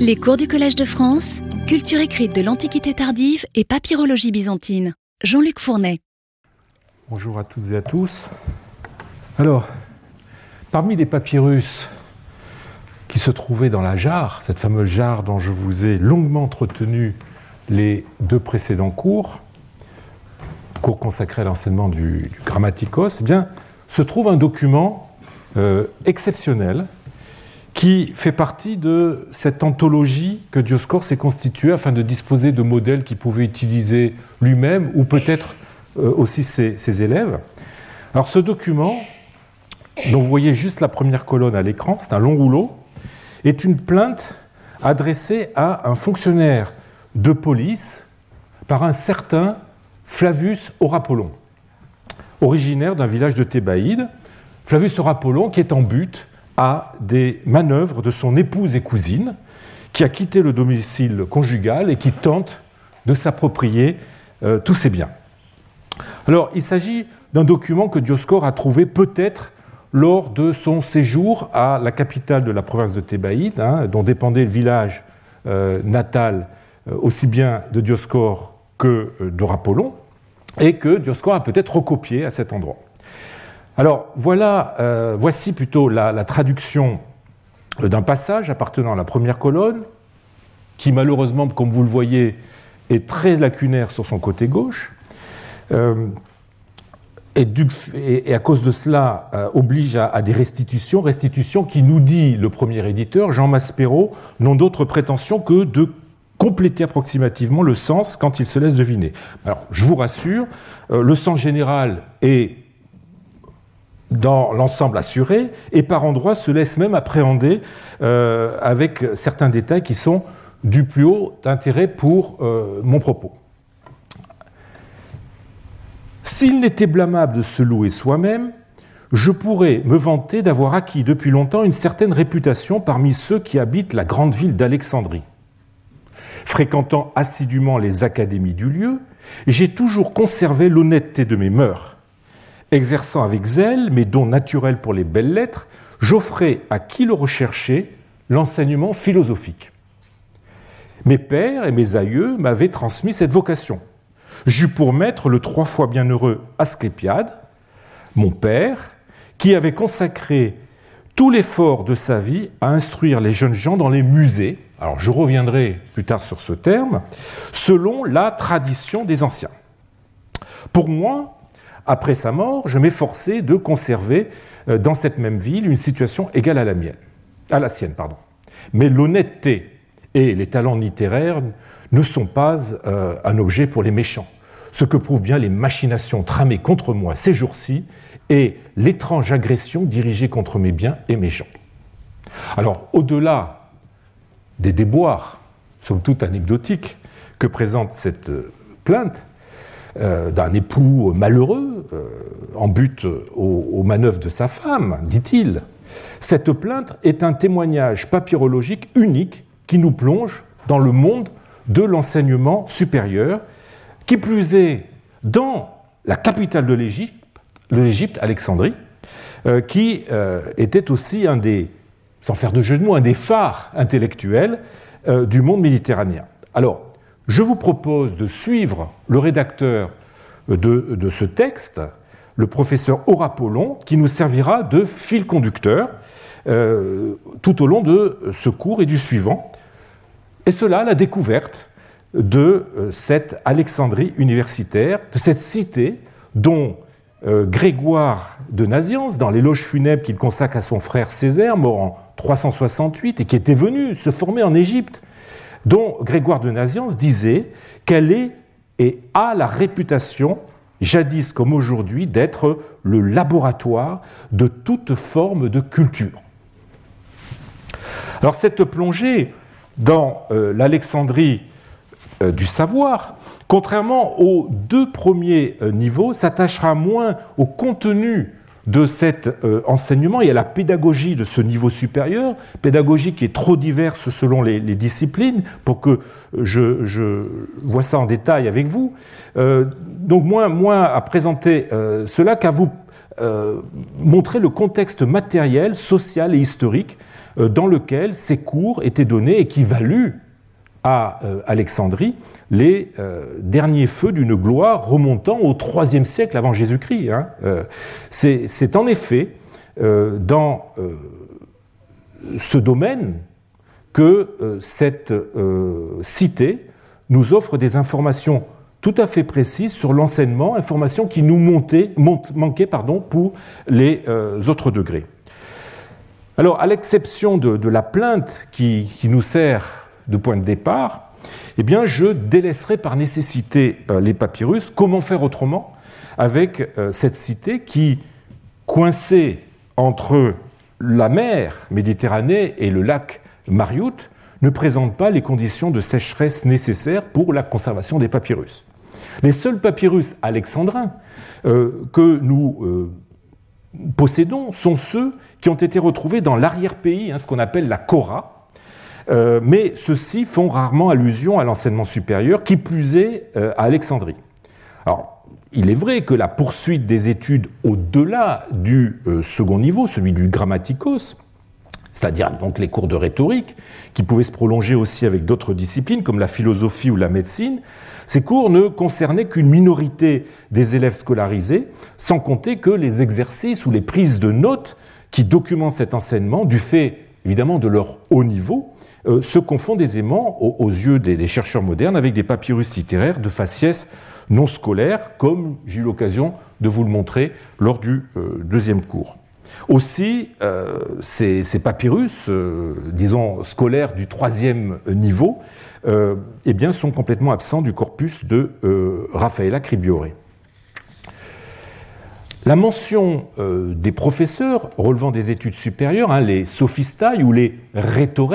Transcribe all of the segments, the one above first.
Les cours du Collège de France, culture écrite de l'Antiquité tardive et papyrologie byzantine. Jean-Luc Fournet. Bonjour à toutes et à tous. Alors, parmi les papyrus qui se trouvaient dans la jarre, cette fameuse jarre dont je vous ai longuement entretenu les deux précédents cours, cours consacrés à l'enseignement du, grammaticos, eh bien, se trouve un document euh, exceptionnel qui fait partie de cette anthologie que Dioscor s'est constituée afin de disposer de modèles qu'il pouvait utiliser lui-même ou peut-être euh, aussi ses, élèves. Alors ce document, dont vous voyez juste la première colonne à l'écran, c'est un long rouleau, est une plainte adressée à un fonctionnaire de police par un certain Flavius Orapollon, originaire d'un village de Thébaïde. Flavius Orapollon qui est en but à des manœuvres de son épouse et cousine, qui a quitté le domicile conjugal et qui tente de s'approprier euh, tous ses biens. Alors, il s'agit d'un document que Dioscore a trouvé peut-être lors de son séjour à la capitale de la province de Thébaïde, hein, dont dépendait le village euh, natal euh, aussi bien de Dioscore que d'Orapollon, et que Dioscore a peut-être recopié à cet endroit. Alors voilà, euh, voici plutôt la, traduction d'un passage appartenant à la première colonne, qui malheureusement, comme vous le voyez, est très lacunaire sur son côté gauche. Euh, et, à cause de cela euh, oblige à, des restitutions, restitutions qui nous dit le premier éditeur, Jean Maspero, n'ont d'autre prétention que de compléter approximativement le sens quand il se laisse deviner. Alors, je vous rassure, le sens général est dans l'ensemble assuré et par endroits se laisse même appréhender euh, avec certains détails qui sont du plus haut intérêt pour euh, mon propos. S'il n'était blâmable de se louer soi-même, je pourrais me vanter d'avoir acquis depuis longtemps une certaine réputation parmi ceux qui habitent la grande ville d'Alexandrie. Fréquentant assidûment les académies du lieu, j'ai toujours conservé l'honnêteté de mes mœurs Exerçant avec zèle mes dons naturels pour les belles lettres, j'offrais à qui le recherchait l'enseignement philosophique. Mes pères et mes aïeux m'avaient transmis cette vocation. J'eus pour maître le trois fois bienheureux Asclépiade, mon père, qui avait consacré tout l'effort de sa vie à instruire les jeunes gens dans les musées, alors je reviendrai plus tard sur ce terme, selon la tradition des anciens. Pour moi, après sa mort, je m'efforçais de conserver euh, dans cette même ville une situation égale à la mienne, sienne. Mais l'honnêteté et les talents littéraires ne sont pas euh, un objet pour les méchants. Ce que prouvent bien les machinations tramées contre moi ces jours-ci et l'étrange agression dirigée contre mes biens et mes gens. Alors, au-delà des déboires, somme toute anecdotiques, que présente cette euh, plainte, d'un époux malheureux euh, en but aux, manœuvres de sa femme, dit-il. Cette plainte est un témoignage papyrologique unique qui nous plonge dans le monde de l'enseignement supérieur, qui plus est dans la capitale de l'Égypte, Alexandrie, euh, qui était aussi un des, sans faire de jeu de mots, un des phares intellectuels du monde méditerranéen. Alors, je vous propose de suivre le rédacteur de, ce texte, le professeur Aurapollon, qui nous servira de fil conducteur euh, tout au long de ce cours et du suivant. Et cela, la découverte de euh, cette Alexandrie universitaire, de cette cité dont euh, Grégoire de Naziance, dans l'éloge funèbre qu'il consacre à son frère Césaire, mort en 368 et qui était venu se former en Égypte, dont Grégoire de Naziance disait qu'elle est et a la réputation, jadis comme aujourd'hui, d'être le laboratoire de toute forme de culture. Alors cette plongée dans euh, l'Alexandrie euh, du savoir, contrairement aux deux premiers euh, niveaux, s'attachera moins au contenu de cet euh, enseignement et à la pédagogie de ce niveau supérieur, pédagogie qui est trop diverse selon les, disciplines, pour que je, vois ça en détail avec vous. Euh, donc moins, à présenter euh, cela qu'à vous montrer le contexte matériel, social et historique dans lequel ces cours étaient donnés et qui valut à Alexandrie les derniers feux d'une gloire remontant au IIIe siècle avant Jésus-Christ. Hein. C'est en effet dans ce domaine que cette cité nous offre des informations tout à fait précises sur l'enseignement, informations qui nous manquaient pour les euh, autres degrés. Alors, à l'exception de, la plainte qui, nous sert de point de départ, eh je délaisserai par nécessité euh, les papyrus. Comment faire autrement avec euh, cette cité qui, coincée entre la mer Méditerranée et le lac Mariout, ne présente pas les conditions de sécheresse nécessaires pour la conservation des papyrus? Les seuls papyrus alexandrins euh, que nous possédons sont ceux qui ont été retrouvés dans l'arrière-pays, hein, ce qu'on appelle la Kora, euh, mais ceux-ci font rarement allusion à l'enseignement supérieur, qui plus est à Alexandrie. Alors, il est vrai que la poursuite des études au-delà du second niveau, celui du grammaticos, c'est-à-dire donc les cours de rhétorique, qui pouvaient se prolonger aussi avec d'autres disciplines comme la philosophie ou la médecine. Ces cours ne concernaient qu'une minorité des élèves scolarisés, sans compter que les exercices ou les prises de notes qui documentent cet enseignement, du fait évidemment de leur haut niveau, euh, se confondent aisément aux, yeux des, chercheurs modernes avec des papyrus littéraires de faciès non scolaires, comme j'ai eu l'occasion de vous le montrer lors du euh, deuxième cours. Aussi, euh, ces, papyrus, disons scolaires du troisième niveau, eh sont complètement absents du corpus de Raffaella Cribiore. La mention des professeurs relevant des études supérieures, hein, les sophistae ou les rhétores,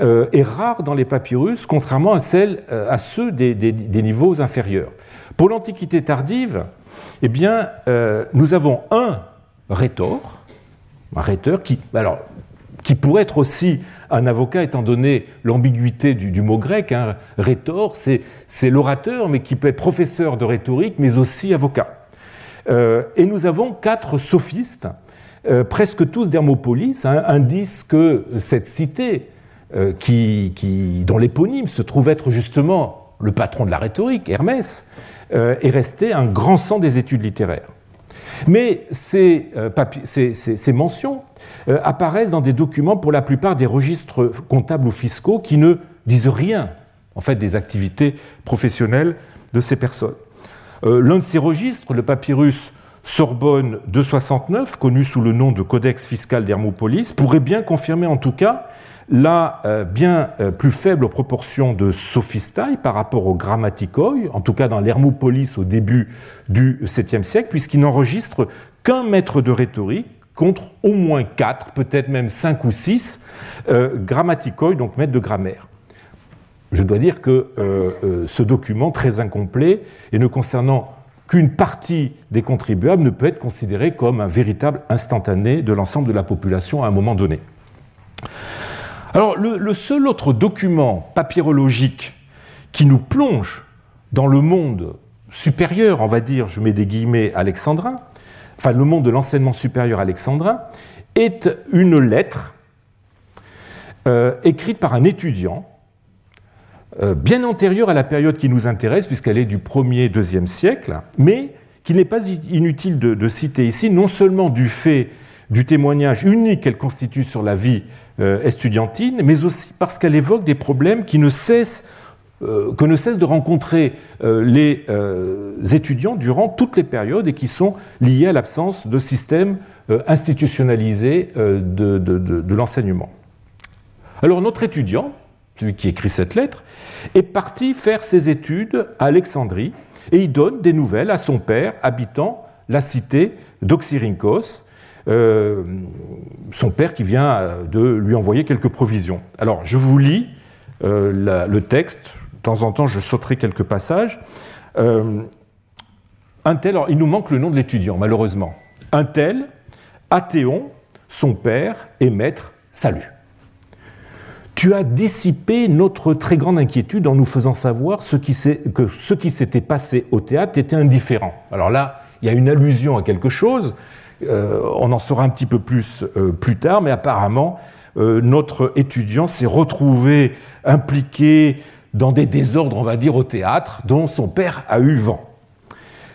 est rare dans les papyrus, contrairement à, celle, à ceux des, niveaux inférieurs. Pour l'Antiquité tardive, eh bien, nous avons un rhétor, un rhéteur qui, alors, qui pourrait être aussi un avocat étant donné l'ambiguïté du, mot grec. Hein. Rhétor, c'est l'orateur, mais qui peut être professeur de rhétorique, mais aussi avocat. Euh, et nous avons quatre sophistes, euh, presque tous d'Hermopolis, hein, indice que cette cité, euh, qui, dont l'éponyme se trouve être justement le patron de la rhétorique, Hermès, est resté un grand sang des études littéraires. Mais ces, euh, mentions euh, apparaissent dans des documents pour la plupart des registres comptables ou fiscaux qui ne disent rien en fait des activités professionnelles de ces personnes. Euh, l'un de ces registres, le papyrus Sorbonne 269, connu sous le nom de Codex fiscal d'Hermopolis, pourrait bien confirmer en tout cas la euh, bien euh, plus faible proportion de sophistae par rapport au grammaticoi, en tout cas dans l'Hermopolis au début du 7e siècle, puisqu'il n'enregistre qu'un maître de rhétorique contre au moins quatre, peut-être même cinq ou six euh, grammaticoi, donc maîtres de grammaire. Je dois dire que ce document très incomplet et ne concernant qu'une partie des contribuables ne peut être considéré comme un véritable instantané de l'ensemble de la population à un moment donné. Alors le, seul autre document papyrologique qui nous plonge dans le monde supérieur, on va dire, je mets des guillemets alexandrin, enfin le monde de l'enseignement supérieur alexandrin, est une lettre euh, écrite par un étudiant, bien antérieure à la période qui nous intéresse, puisqu'elle est du 1er, 2e siècle, mais qu'il n'est pas inutile de, citer ici, non seulement du fait du témoignage unique qu'elle constitue sur la vie euh, estudiantine, mais aussi parce qu'elle évoque des problèmes qui ne cessent, euh, que ne cessent de rencontrer euh, les étudiants durant toutes les périodes et qui sont liés à l'absence de système institutionnalisé de l'enseignement. Alors notre étudiant, celui qui écrit cette lettre, est parti faire ses études à Alexandrie et il donne des nouvelles à son père habitant la cité d'Oxyrhynchos, euh, son père qui vient euh, de lui envoyer quelques provisions. Alors, je vous lis euh, le texte. De temps en temps, je sauterai quelques passages. un tel, alors, il nous manque le nom de l'étudiant, malheureusement. Un tel, Athéon, son père et maître, salut. Tu as dissipé notre très grande inquiétude en nous faisant savoir ce qui que ce qui s'était passé au théâtre était indifférent. Alors là, il y a une allusion à quelque chose. Euh, on en saura un petit peu plus euh, plus tard, mais apparemment, euh, notre étudiant s'est retrouvé impliqué dans des désordres, on va dire, au théâtre, dont son père a eu vent.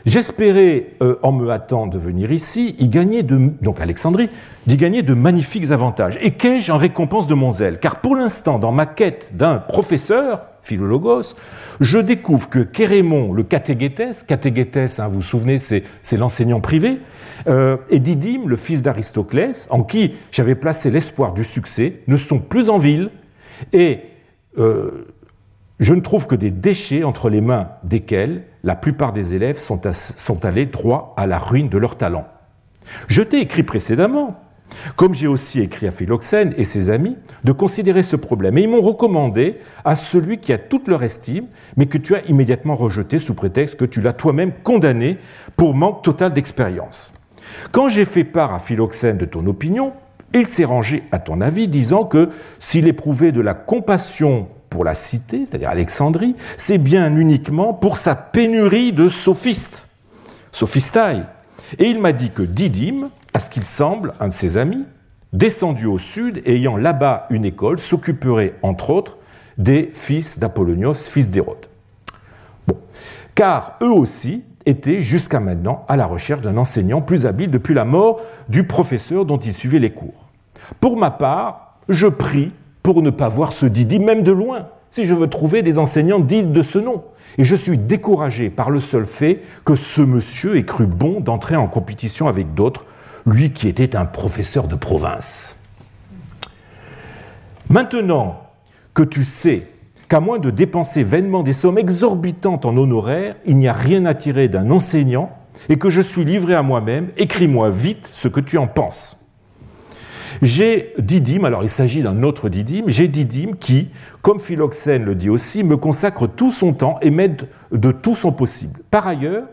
J'espérais, en me hâtant de venir ici, y gagner de, donc Alexandrie, d'y gagner de magnifiques avantages. Et qu'ai-je en récompense de mon zèle? Car pour l'instant, dans ma quête d'un professeur, philologos, je découvre que Kérémon, le catéguétès, catéguétès, hein, vous vous souvenez, c'est l'enseignant privé, euh, et Didyme, le fils d'Aristoclès, en qui j'avais placé l'espoir du succès, ne sont plus en ville, et euh, je ne trouve que des déchets entre les mains desquels la plupart des élèves sont, allés droit à la ruine de leur talent. Je t'ai écrit précédemment comme j'ai aussi écrit à Philoxène et ses amis, de considérer ce problème. Et ils m'ont recommandé à celui qui a toute leur estime, mais que tu as immédiatement rejeté sous prétexte que tu l'as toi-même condamné pour manque total d'expérience. Quand j'ai fait part à Philoxène de ton opinion, il s'est rangé à ton avis, disant que s'il éprouvait de la compassion pour la cité, c'est-à-dire Alexandrie, c'est bien uniquement pour sa pénurie de sophistes, sophistailles. Et il m'a dit que Didyme, à ce qu'il semble, un de ses amis, descendu au sud ayant là-bas une école, s'occuperait, entre autres, des fils d'Apollonios, fils d'Hérode. Car eux aussi étaient jusqu'à maintenant à la recherche d'un enseignant plus habile depuis la mort du professeur dont ils suivaient les cours. Pour ma part, je prie pour ne pas voir ce Didi, même de loin, si je veux trouver des enseignants dits de ce nom. Et je suis découragé par le seul fait que ce monsieur ait cru bon d'entrer en compétition avec d'autres lui qui était un professeur de province. Maintenant que tu sais qu'à moins de dépenser vainement des sommes exorbitantes en honoraires, il n'y a rien à tirer d'un enseignant et que je suis livré à moi-même, écris-moi vite ce que tu en penses. J'ai Didyme, alors il s'agit d'un autre Didyme, j'ai Didyme qui, comme Philoxène le dit aussi, me consacre tout son temps et m'aide de tout son possible. Par ailleurs,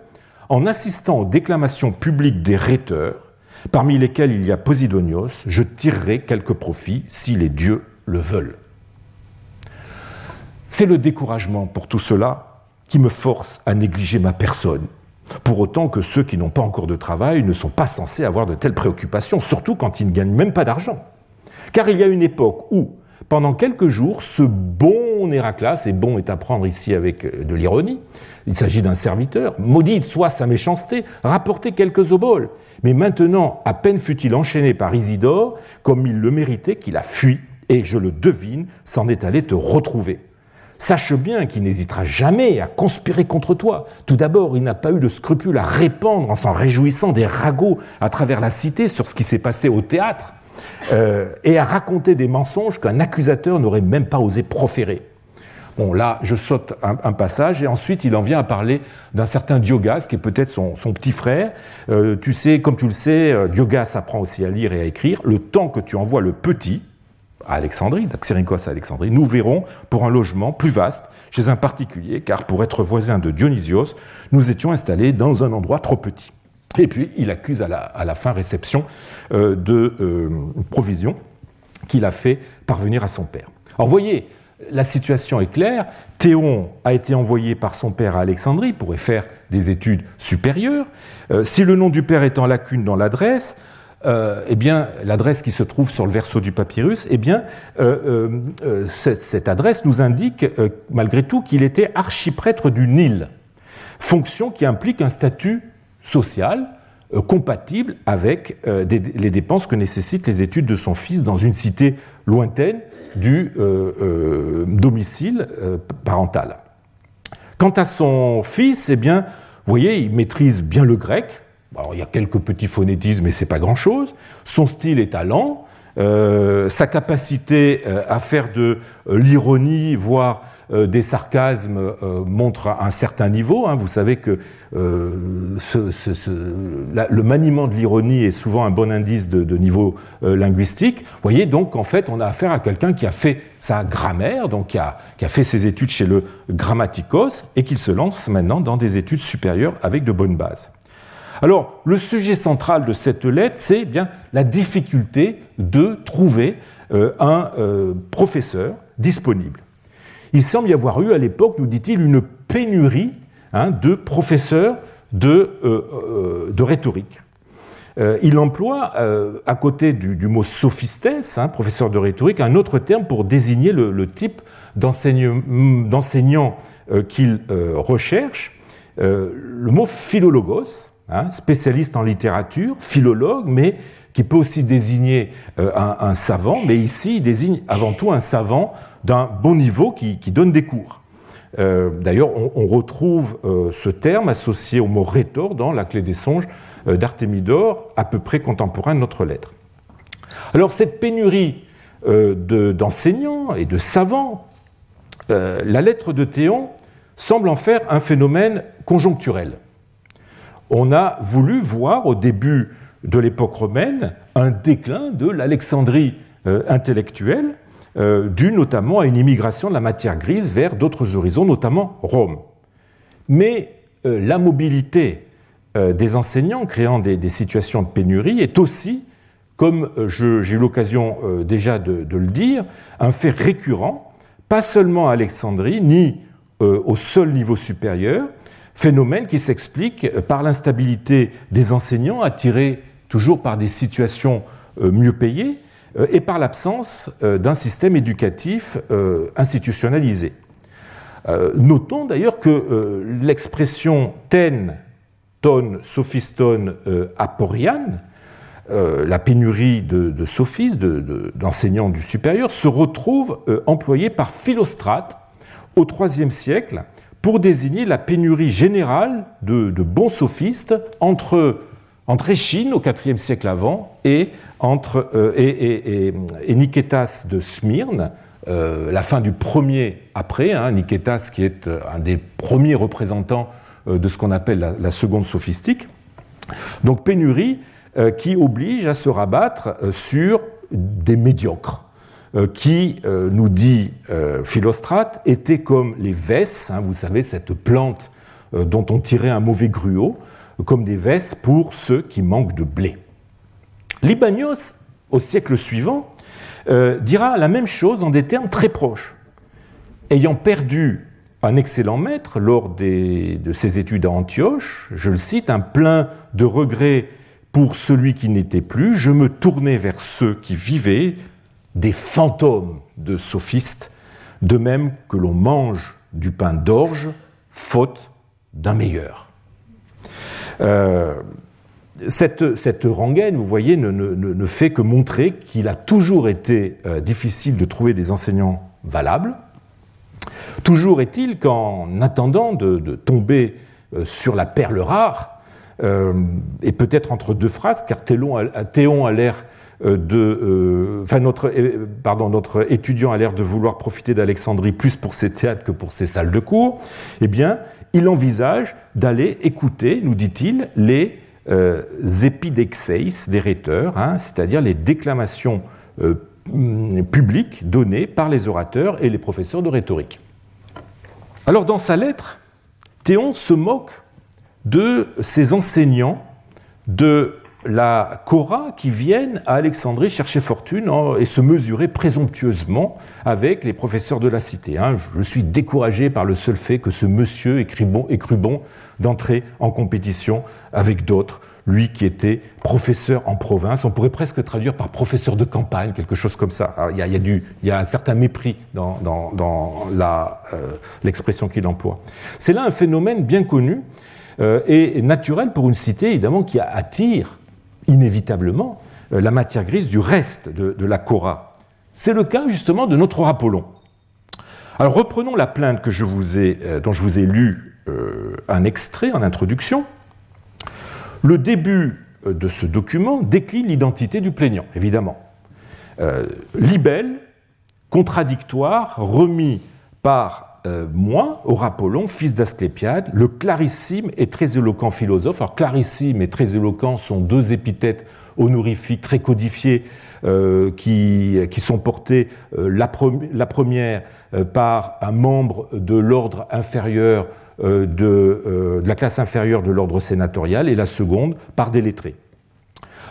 en assistant aux déclamations publiques des rhéteurs, parmi lesquels il y a Posidonios, je tirerai quelques profits si les dieux le veulent. C'est le découragement pour tout cela qui me force à négliger ma personne, pour autant que ceux qui n'ont pas encore de travail ne sont pas censés avoir de telles préoccupations, surtout quand ils ne gagnent même pas d'argent. Car il y a une époque où, pendant quelques jours, ce bon Héraclas, et bon est à prendre ici avec euh, de l'ironie, il s'agit d'un serviteur, maudite soit sa méchanceté, rapportait quelques oboles. Mais maintenant, à peine fut-il enchaîné par Isidore, comme il le méritait, qu'il a fui, et je le devine, s'en est allé te retrouver. Sache bien qu'il n'hésitera jamais à conspirer contre toi. Tout d'abord, il n'a pas eu de scrupule à répandre, en s'en réjouissant, des ragots à travers la cité sur ce qui s'est passé au théâtre, euh, et à raconter des mensonges qu'un accusateur n'aurait même pas osé proférer. Bon, là, je saute un, passage et ensuite il en vient à parler d'un certain Diogas, qui est peut-être son, petit frère. Euh, tu sais, comme tu le sais, euh, Diogas apprend aussi à lire et à écrire. Le temps que tu envoies le petit Alexandrie, d'Axéricos à Alexandrie, nous verrons pour un logement plus vaste chez un particulier, car pour être voisin de Dionysios, nous étions installés dans un endroit trop petit. Et puis, il accuse à la, fin réception euh, de provision qu'il a fait parvenir à son père. Alors, voyez, la situation est claire. Théon a été envoyé par son père à Alexandrie pour y faire des études supérieures. Euh, si le nom du père est en lacune dans l'adresse, euh, eh bien, l'adresse qui se trouve sur le verso du papyrus, eh bien, euh, cette, adresse nous indique malgré tout qu'il était archiprêtre du Nil, fonction qui implique un statut social compatible avec les dépenses que nécessitent les études de son fils dans une cité lointaine du euh, euh, domicile euh, parental. Quant à son fils, eh bien, vous voyez, il maîtrise bien le grec. Alors, il y a quelques petits phonétismes, mais c'est pas grand-chose. Son style est allant. sa capacité à faire de l'ironie, voire euh, des sarcasmes euh, montrent un certain niveau. Hein. Vous savez que euh, le maniement de l'ironie est souvent un bon indice de, niveau linguistique. Vous voyez donc en fait on a affaire à quelqu'un qui a fait sa grammaire, donc qui a, fait ses études chez le grammaticos et qui se lance maintenant dans des études supérieures avec de bonnes bases. Alors, le sujet central de cette lettre, c'est bien la difficulté de trouver un professeur disponible. Il semble y avoir eu à l'époque, nous dit-il, une pénurie hein, de professeurs de, de rhétorique. il emploie, à côté du, mot sophistes, hein, professeur de rhétorique, un autre terme pour désigner le, type d'enseignant qu'il recherche, le mot philologos, hein, spécialiste en littérature, philologue, mais qui peut aussi désigner euh, un, savant, mais ici il désigne avant tout un savant d'un bon niveau qui, donne des cours. Euh, d'ailleurs, on, retrouve euh, ce terme associé au mot rhétor dans la clé des songes d'Artémidore, à peu près contemporain de notre lettre. Alors cette pénurie d'enseignants et de savants, la lettre de Théon semble en faire un phénomène conjoncturel. On a voulu voir au début de l'époque romaine un déclin de l'Alexandrie euh, intellectuelle, euh, dû notamment à une immigration de la matière grise vers d'autres horizons, notamment Rome. Mais euh, la mobilité des enseignants créant des, situations de pénurie est aussi, comme j'ai eu l'occasion déjà de, le dire, un fait récurrent, pas seulement à Alexandrie, ni au seul niveau supérieur, phénomène qui s'explique par l'instabilité des enseignants attirés toujours par des situations euh, mieux payées euh, et par l'absence euh, d'un système éducatif institutionnalisé. Notons d'ailleurs que l'expression ten, ton, sophiston, aporian, la pénurie de, sophistes, d'enseignants du supérieur, se retrouve employée par Philostrate au IIIe siècle pour désigner la pénurie générale de, bons sophistes entre entre Échine au IVe siècle avant et, entre, euh, et, Niketas de Smyrne, euh, la fin du premier après, hein, Niketas qui est euh, un des premiers représentants de ce qu'on appelle la, seconde sophistique. Donc pénurie qui oblige à se rabattre sur des médiocres, qui, nous dit Philostrate, étaient comme les vesses, hein, vous savez, cette plante dont on tirait un mauvais gruau, comme des vesses pour ceux qui manquent de blé. Libanios, au siècle suivant, euh, dira la même chose en des termes très proches. Ayant perdu un excellent maître lors de ses études à Antioche, je le cite, un plein de regrets pour celui qui n'était plus, je me tournais vers ceux qui vivaient, des fantômes de sophistes, de même que l'on mange du pain d'orge, faute d'un meilleur. Euh, cette, rengaine, vous voyez, ne, fait que montrer qu'il a toujours été euh, difficile de trouver des enseignants valables. Toujours est-il qu'en attendant de, tomber euh, sur la perle rare, et peut-être entre deux phrases, car Théon a, l'air enfin notre, pardon, notre étudiant a l'air de vouloir profiter d'Alexandrie plus pour ses théâtres que pour ses salles de cours, eh bien, il envisage d'aller écouter, nous dit-il, les euh, des rhéteurs, hein, c'est-à-dire les déclamations euh, publiques données par les orateurs et les professeurs de rhétorique. Alors dans sa lettre, Théon se moque de ses enseignants de la Cora qui viennent à Alexandrie chercher fortune et se mesurer présomptueusement avec les professeurs de la cité. Hein. Je suis découragé par le seul fait que ce monsieur ait cru bon, d'entrer en compétition avec d'autres, lui qui était professeur en province. On pourrait presque traduire par professeur de campagne, quelque chose comme ça. il, y a, il, y a un certain mépris dans, euh, l'expression qu'il emploie. C'est là un phénomène bien connu euh, et naturel pour une cité, évidemment, qui attire inévitablement euh, la matière grise du reste de, la Cora. C'est le cas justement de notre Apollon. Alors reprenons la plainte que je vous ai, euh, dont je vous ai lu euh, un extrait en introduction. Le début de ce document décline l'identité du plaignant, évidemment. libelle, contradictoire, remis par moi, Apollon, fils d'Asclépiade, le clarissime et très éloquent philosophe. Alors clarissime et très éloquent sont deux épithètes honorifiques très codifiées euh, qui, sont portées euh, la, première euh, par un membre de l'ordre inférieur de, de, la classe inférieure de l'ordre sénatorial et la seconde par des lettrés.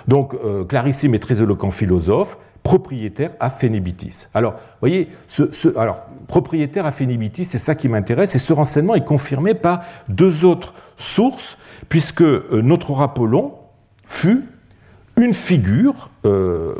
Donc clarissime et très éloquent philosophe, propriétaire à Phénébitis. Alors, voyez, alors, propriétaire à Phénébitis, c'est ça qui m'intéresse, et ce renseignement est confirmé par deux autres sources, puisque euh, notre Apollon fut une figure euh,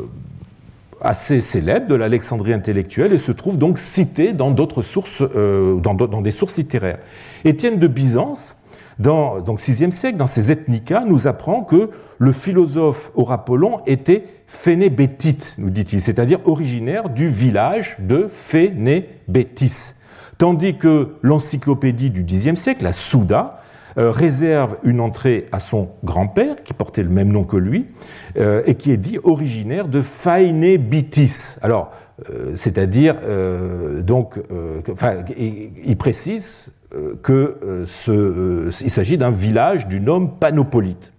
assez célèbre de l'Alexandrie intellectuelle et se trouve donc cité dans d'autres sources, euh, dans, des sources littéraires. Étienne de Byzance, dans donc 6e siècle, dans ses Ethnica, nous apprend que le philosophe Aurapollon était phénébétite, nous dit-il, c'est-à-dire originaire du village de Phénébétis. Tandis que l'encyclopédie du Xe siècle, la Souda, euh, réserve une entrée à son grand-père, qui portait le même nom que lui, euh, et qui est dit originaire de Phaenébitis. Alors, euh, c'est-à-dire, donc, enfin, il, précise qu'il s'agit d'un village du nom Panopolite.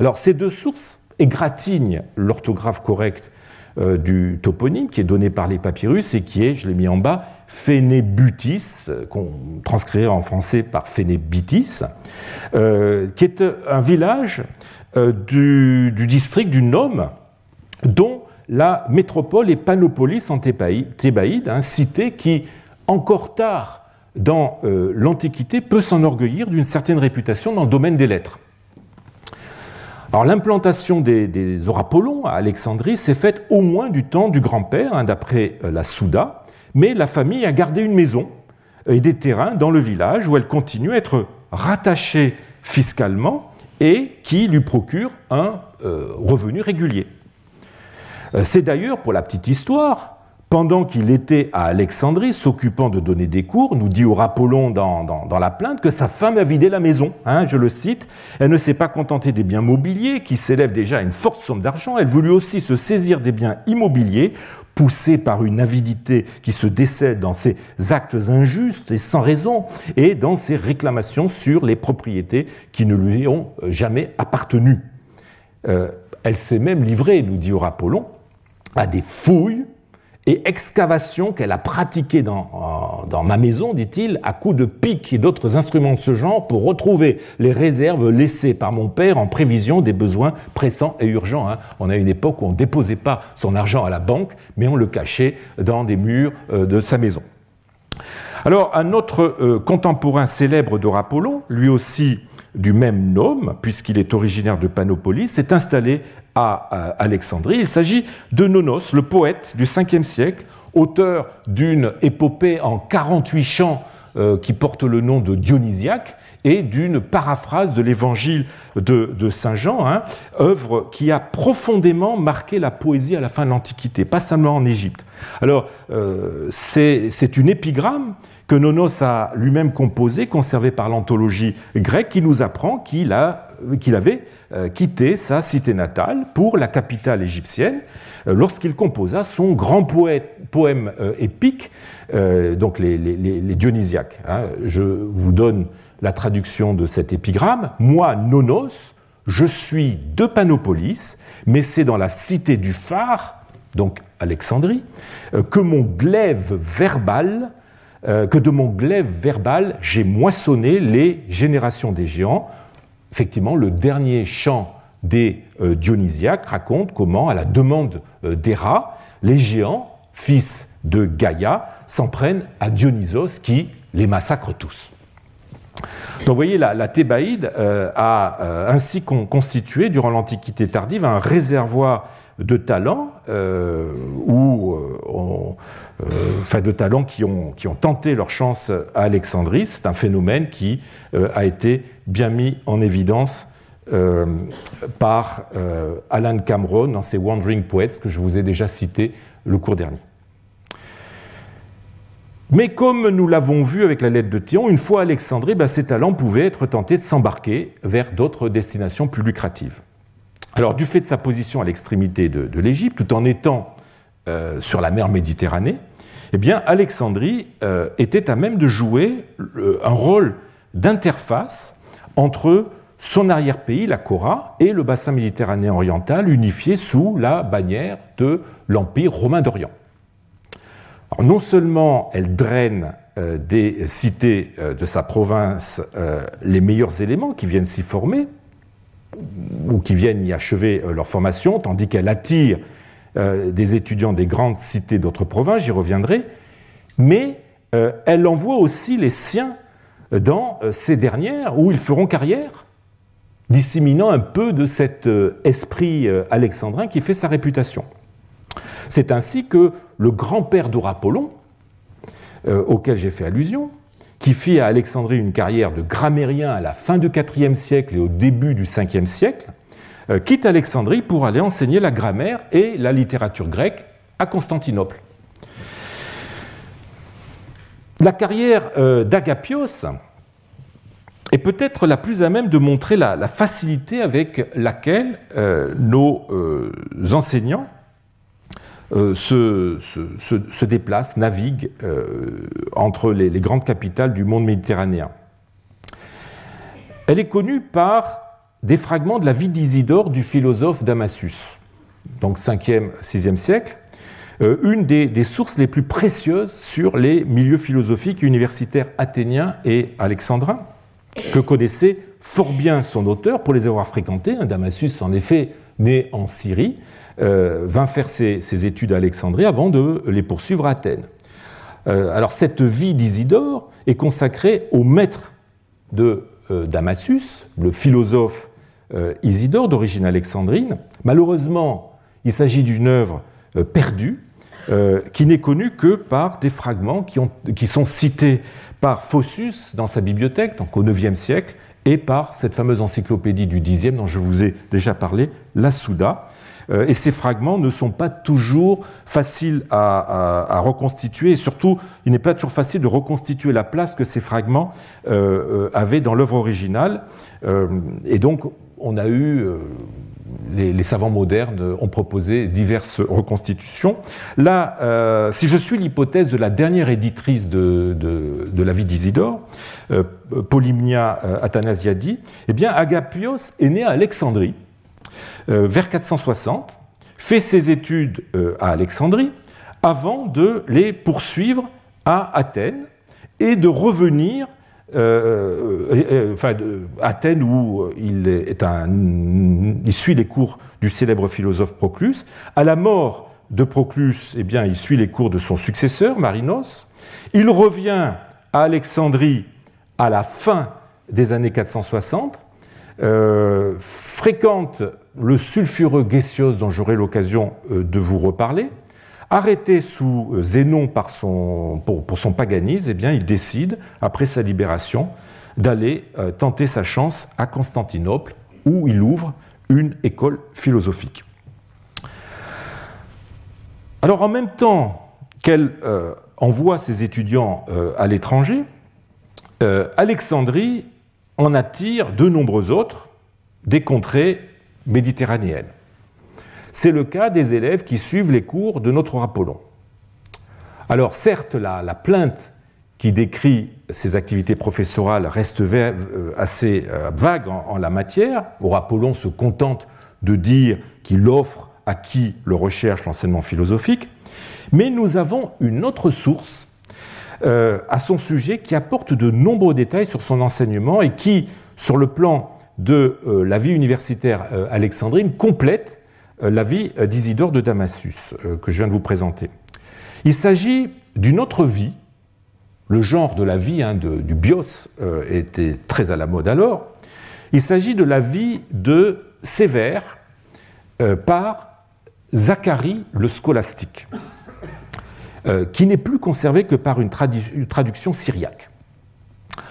Alors, ces deux sources égratignent l'orthographe correcte du toponyme qui est donné par les papyrus et qui est, je l'ai mis en bas, Phénébutis, qu'on transcrirait en français par Phénébitis, euh, qui est un village euh, du, district du Nome, dont la métropole est Panopolis en Thébaïde, un cité qui, encore tard dans euh, l'Antiquité, peut s'enorgueillir d'une certaine réputation dans le domaine des lettres. Alors l'implantation des, Orapollons à Alexandrie s'est faite au moins du temps du grand-père, hein, d'après la Souda, mais la famille a gardé une maison et des terrains dans le village où elle continue à être rattachée fiscalement et qui lui procure un euh, revenu régulier. Euh, c'est d'ailleurs, pour la petite histoire, pendant qu'il était à Alexandrie s'occupant de donner des cours, nous dit au Apollon dans, dans, la plainte que sa femme a vidé la maison. Hein, je le cite, elle ne s'est pas contentée des biens mobiliers qui s'élèvent déjà à une forte somme d'argent, elle voulut aussi se saisir des biens immobiliers poussé par une avidité qui se décède dans ses actes injustes et sans raison, et dans ses réclamations sur les propriétés qui ne lui ont jamais appartenu. Euh, elle s'est même livrée, nous dit Apollon, à des fouilles et excavations qu'elle a pratiquées dans, dans ma maison, dit-il, à coups de pics et d'autres instruments de ce genre pour retrouver les réserves laissées par mon père en prévision des besoins pressants et urgents. Hein. On a une époque où on ne déposait pas son argent à la banque, mais on le cachait dans des murs euh, de sa maison. Alors, un autre euh, contemporain célèbre d'Orapollon, lui aussi du même nom, puisqu'il est originaire de Panopolis, s'est installé à Alexandrie. Il s'agit de Nonos, le poète du 5e siècle, auteur d'une épopée en 48 chants euh, qui porte le nom de Dionysiaque et d'une paraphrase de l'évangile de, Saint Jean, hein, œuvre qui a profondément marqué la poésie à la fin de l'Antiquité, pas seulement en Égypte. Alors, euh, c'est une épigramme que Nonos a lui-même composée, conservée par l'anthologie grecque, qui nous apprend qu'il avait euh, quitté sa cité natale pour la capitale égyptienne euh, lorsqu'il composa son grand poème épique, donc les, Dionysiaques. Hein. Je vous donne la traduction de cet épigramme. Moi, Nonos, je suis de Panopolis, mais c'est dans la cité du phare, donc Alexandrie, euh, que mon glaive verbal, euh, que de mon glaive verbal, j'ai moissonné les générations des géants. Effectivement, le dernier chant des euh, Dionysiaques raconte comment, à la demande d'Héra, les géants, fils de Gaïa, s'en prennent à Dionysos qui les massacre tous. Donc vous voyez, la, Thébaïde euh, a euh, ainsi constitué, durant l'Antiquité tardive, un réservoir de talents, euh, enfin de talents qui ont, tenté leur chance à Alexandrie. C'est un phénomène qui a été bien mis en évidence par Alan Cameron dans ses Wandering Poets que je vous ai déjà cité le cours dernier. Mais comme nous l'avons vu avec la lettre de Théon, une fois Alexandrie, ben, ces talents pouvaient être tentés de s'embarquer vers d'autres destinations plus lucratives. Alors, du fait de sa position à l'extrémité de, l'Égypte, tout en étant euh, sur la mer Méditerranée, eh bien, Alexandrie euh, était à même de jouer euh, un rôle d'interface entre son arrière-pays, la Cora, et le bassin méditerranéen oriental, unifié sous la bannière de l'Empire romain d'Orient. Non seulement elle draine euh, des cités de sa province les meilleurs éléments qui viennent s'y former ou qui viennent y achever leur formation, tandis qu'elle attire des étudiants des grandes cités d'autres provinces, j'y reviendrai, mais elle envoie aussi les siens dans ces dernières où ils feront carrière, disséminant un peu de cet esprit alexandrin qui fait sa réputation. C'est ainsi que le grand-père d'Orapollon, auquel j'ai fait allusion, qui fit à Alexandrie une carrière de grammairien à la fin du IVe siècle et au début du Ve siècle, euh, quitte Alexandrie pour aller enseigner la grammaire et la littérature grecque à Constantinople. La carrière euh, d'Agapios est peut-être la plus à même de montrer la, facilité avec laquelle euh, nos enseignants euh, se, se, déplace, navigue euh, entre les, grandes capitales du monde méditerranéen. Elle est connue par des fragments de la vie d'Isidore du philosophe Damasus, donc 5e, 6e siècle, euh, une des, sources les plus précieuses sur les milieux philosophiques universitaires athéniens et alexandrins, que connaissait fort bien son auteur pour les avoir fréquentés. Damasus, en effet, né en Syrie, euh, vint faire ses, études à Alexandrie avant de les poursuivre à Athènes. Euh, alors cette vie d'Isidore est consacrée au maître de Damasus, le philosophe Isidore d'origine alexandrine. Malheureusement, il s'agit d'une œuvre perdue qui n'est connue que par des fragments qui, sont cités par Phossus dans sa bibliothèque, donc au IXe siècle, et par cette fameuse encyclopédie du Xe dont je vous ai déjà parlé, la Souda. Euh, et ces fragments ne sont pas toujours faciles à, reconstituer, et surtout, il n'est pas toujours facile de reconstituer la place que ces fragments euh, euh, avaient dans l'œuvre originale. et donc, on a eu les, savants modernes ont proposé diverses reconstitutions. Là, si je suis l'hypothèse de la dernière éditrice de, la vie d'Isidore, Polymnia Athanasiadi, eh bien, Agapios est né à Alexandrie, vers 460, fait ses études euh, à Alexandrie avant de les poursuivre à Athènes et de revenir euh, enfin, Athènes où il suit les cours du célèbre philosophe Proclus. À la mort de Proclus, eh bien, il suit les cours de son successeur, Marinos. Il revient à Alexandrie à la fin des années 460, fréquente le sulfureux Gessios dont j'aurai l'occasion euh, de vous reparler, arrêté sous euh, Zénon pour, son paganisme, eh il décide, après sa libération, d'aller euh, tenter sa chance à Constantinople, où il ouvre une école philosophique. Alors en même temps qu'elle envoie ses étudiants à l'étranger, Alexandrie en attire de nombreux autres des contrées méditerranéenne. C'est le cas des élèves qui suivent les cours de notre Apollon. Alors certes, la, plainte qui décrit ces activités professorales reste euh, assez euh, vague en, la matière. Apollon se contente de dire qu'il offre à qui le recherche l'enseignement philosophique, mais nous avons une autre source euh, à son sujet qui apporte de nombreux détails sur son enseignement et qui, sur le plan de euh, la vie universitaire euh, alexandrine complète euh, la vie d'Isidore de Damasus que je viens de vous présenter. Il s'agit d'une autre vie. Le genre de la vie hein, du bios était très à la mode alors. Il s'agit de la vie de Sévère par Zacharie le scolastique, qui n'est plus conservé que par une traduction syriaque.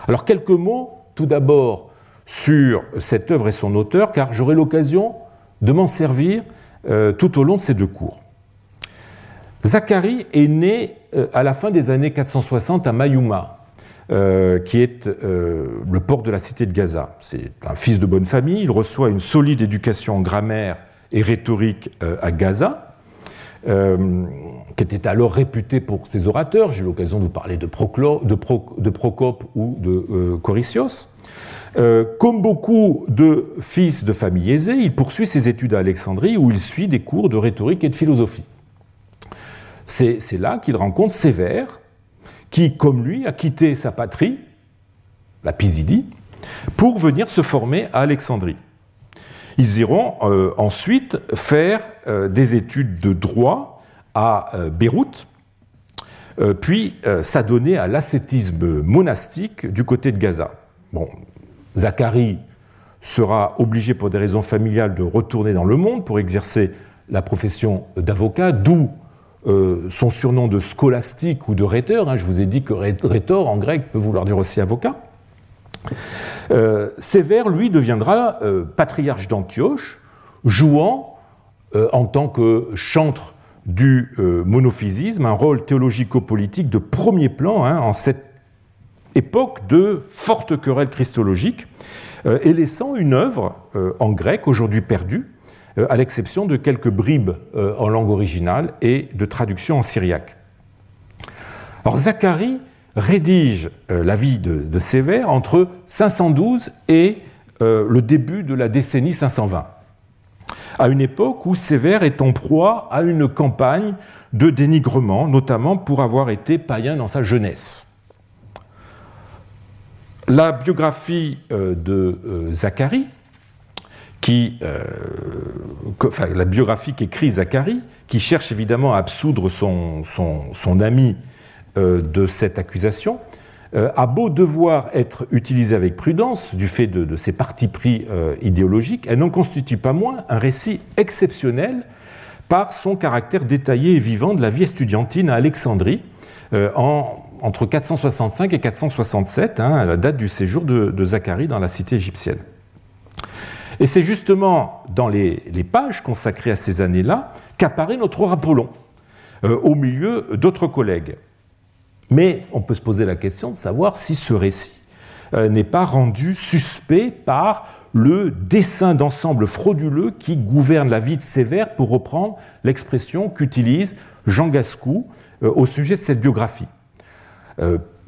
Alors quelques mots tout d'abord sur cette œuvre et son auteur, car j'aurai l'occasion de m'en servir euh, tout au long de ces deux cours. Zacharie est né euh, à la fin des années 460 à Mayuma, euh, qui est le port de la cité de Gaza. C'est un fils de bonne famille, il reçoit une solide éducation en grammaire et rhétorique à Gaza, qui était alors réputé pour ses orateurs. J'ai l'occasion de vous parler de, Procope ou de Corycios. Euh, comme beaucoup de fils de famille aisée, il poursuit ses études à Alexandrie où il suit des cours de rhétorique et de philosophie. C'est là qu'il rencontre Sévère, qui, comme lui, a quitté sa patrie, la Pisidie, pour venir se former à Alexandrie. Ils iront ensuite faire des études de droit à Beyrouth, puis s'adonner à l'ascétisme monastique du côté de Gaza. Bon, Zacharie sera obligé pour des raisons familiales de retourner dans le monde pour exercer la profession d'avocat, d'où euh, son surnom de scolastique ou de rhéteur. Hein. je vous ai dit que rhétor en grec peut vouloir dire aussi avocat. Euh, Sévère, lui, deviendra euh, patriarche d'Antioche, jouant en tant que chantre du monophysisme un rôle théologico-politique de premier plan hein, en cette époque de fortes querelles christologiques, et laissant une œuvre en grec aujourd'hui perdue, euh, à l'exception de quelques bribes euh, en langue originale et de traductions en syriaque. Alors Zacharie rédige euh, la vie de, Sévère entre 512 et le début de la décennie 520, à une époque où Sévère est en proie à une campagne de dénigrement, notamment pour avoir été païen dans sa jeunesse. La biographie de Zacharie qui, euh, enfin, la biographie qu'écrit Zacharie, qui cherche évidemment à absoudre son, ami euh, de cette accusation, euh, a beau devoir être utilisée avec prudence du fait de, ses partis pris idéologiques, elle n'en constitue pas moins un récit exceptionnel par son caractère détaillé et vivant de la vie estudiantine à Alexandrie en, entre 465 et 467, hein, la date du séjour de, Zacharie dans la cité égyptienne. Et c'est justement dans les, pages consacrées à ces années-là qu'apparaît notre Apollon, euh, au milieu d'autres collègues. Mais on peut se poser la question de savoir si ce récit euh, n'est pas rendu suspect par le dessin d'ensemble frauduleux qui gouverne la vie de Sévère, pour reprendre l'expression qu'utilise Jean Gascou euh, au sujet de cette biographie,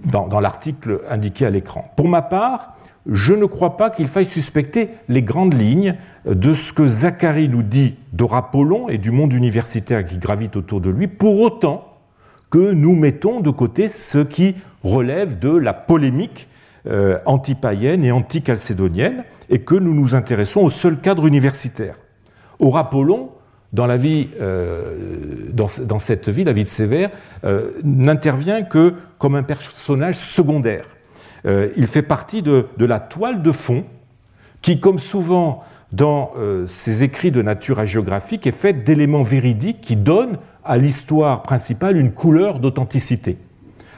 dans l'article indiqué à l'écran. Pour ma part, je ne crois pas qu'il faille suspecter les grandes lignes de ce que Zacharie nous dit d'Apollon et du monde universitaire qui gravite autour de lui, pour autant que nous mettons de côté ce qui relève de la polémique euh, anti-païenne et anti-calcédonienne, et que nous nous intéressons au seul cadre universitaire. Apollon, dans, la vie, euh, dans, cette vie, la vie de Sévère, euh, n'intervient que comme un personnage secondaire. Euh, il fait partie de, la toile de fond qui, comme souvent dans ses écrits de nature hagiographique, est faite d'éléments véridiques qui donnent à l'histoire principale une couleur d'authenticité.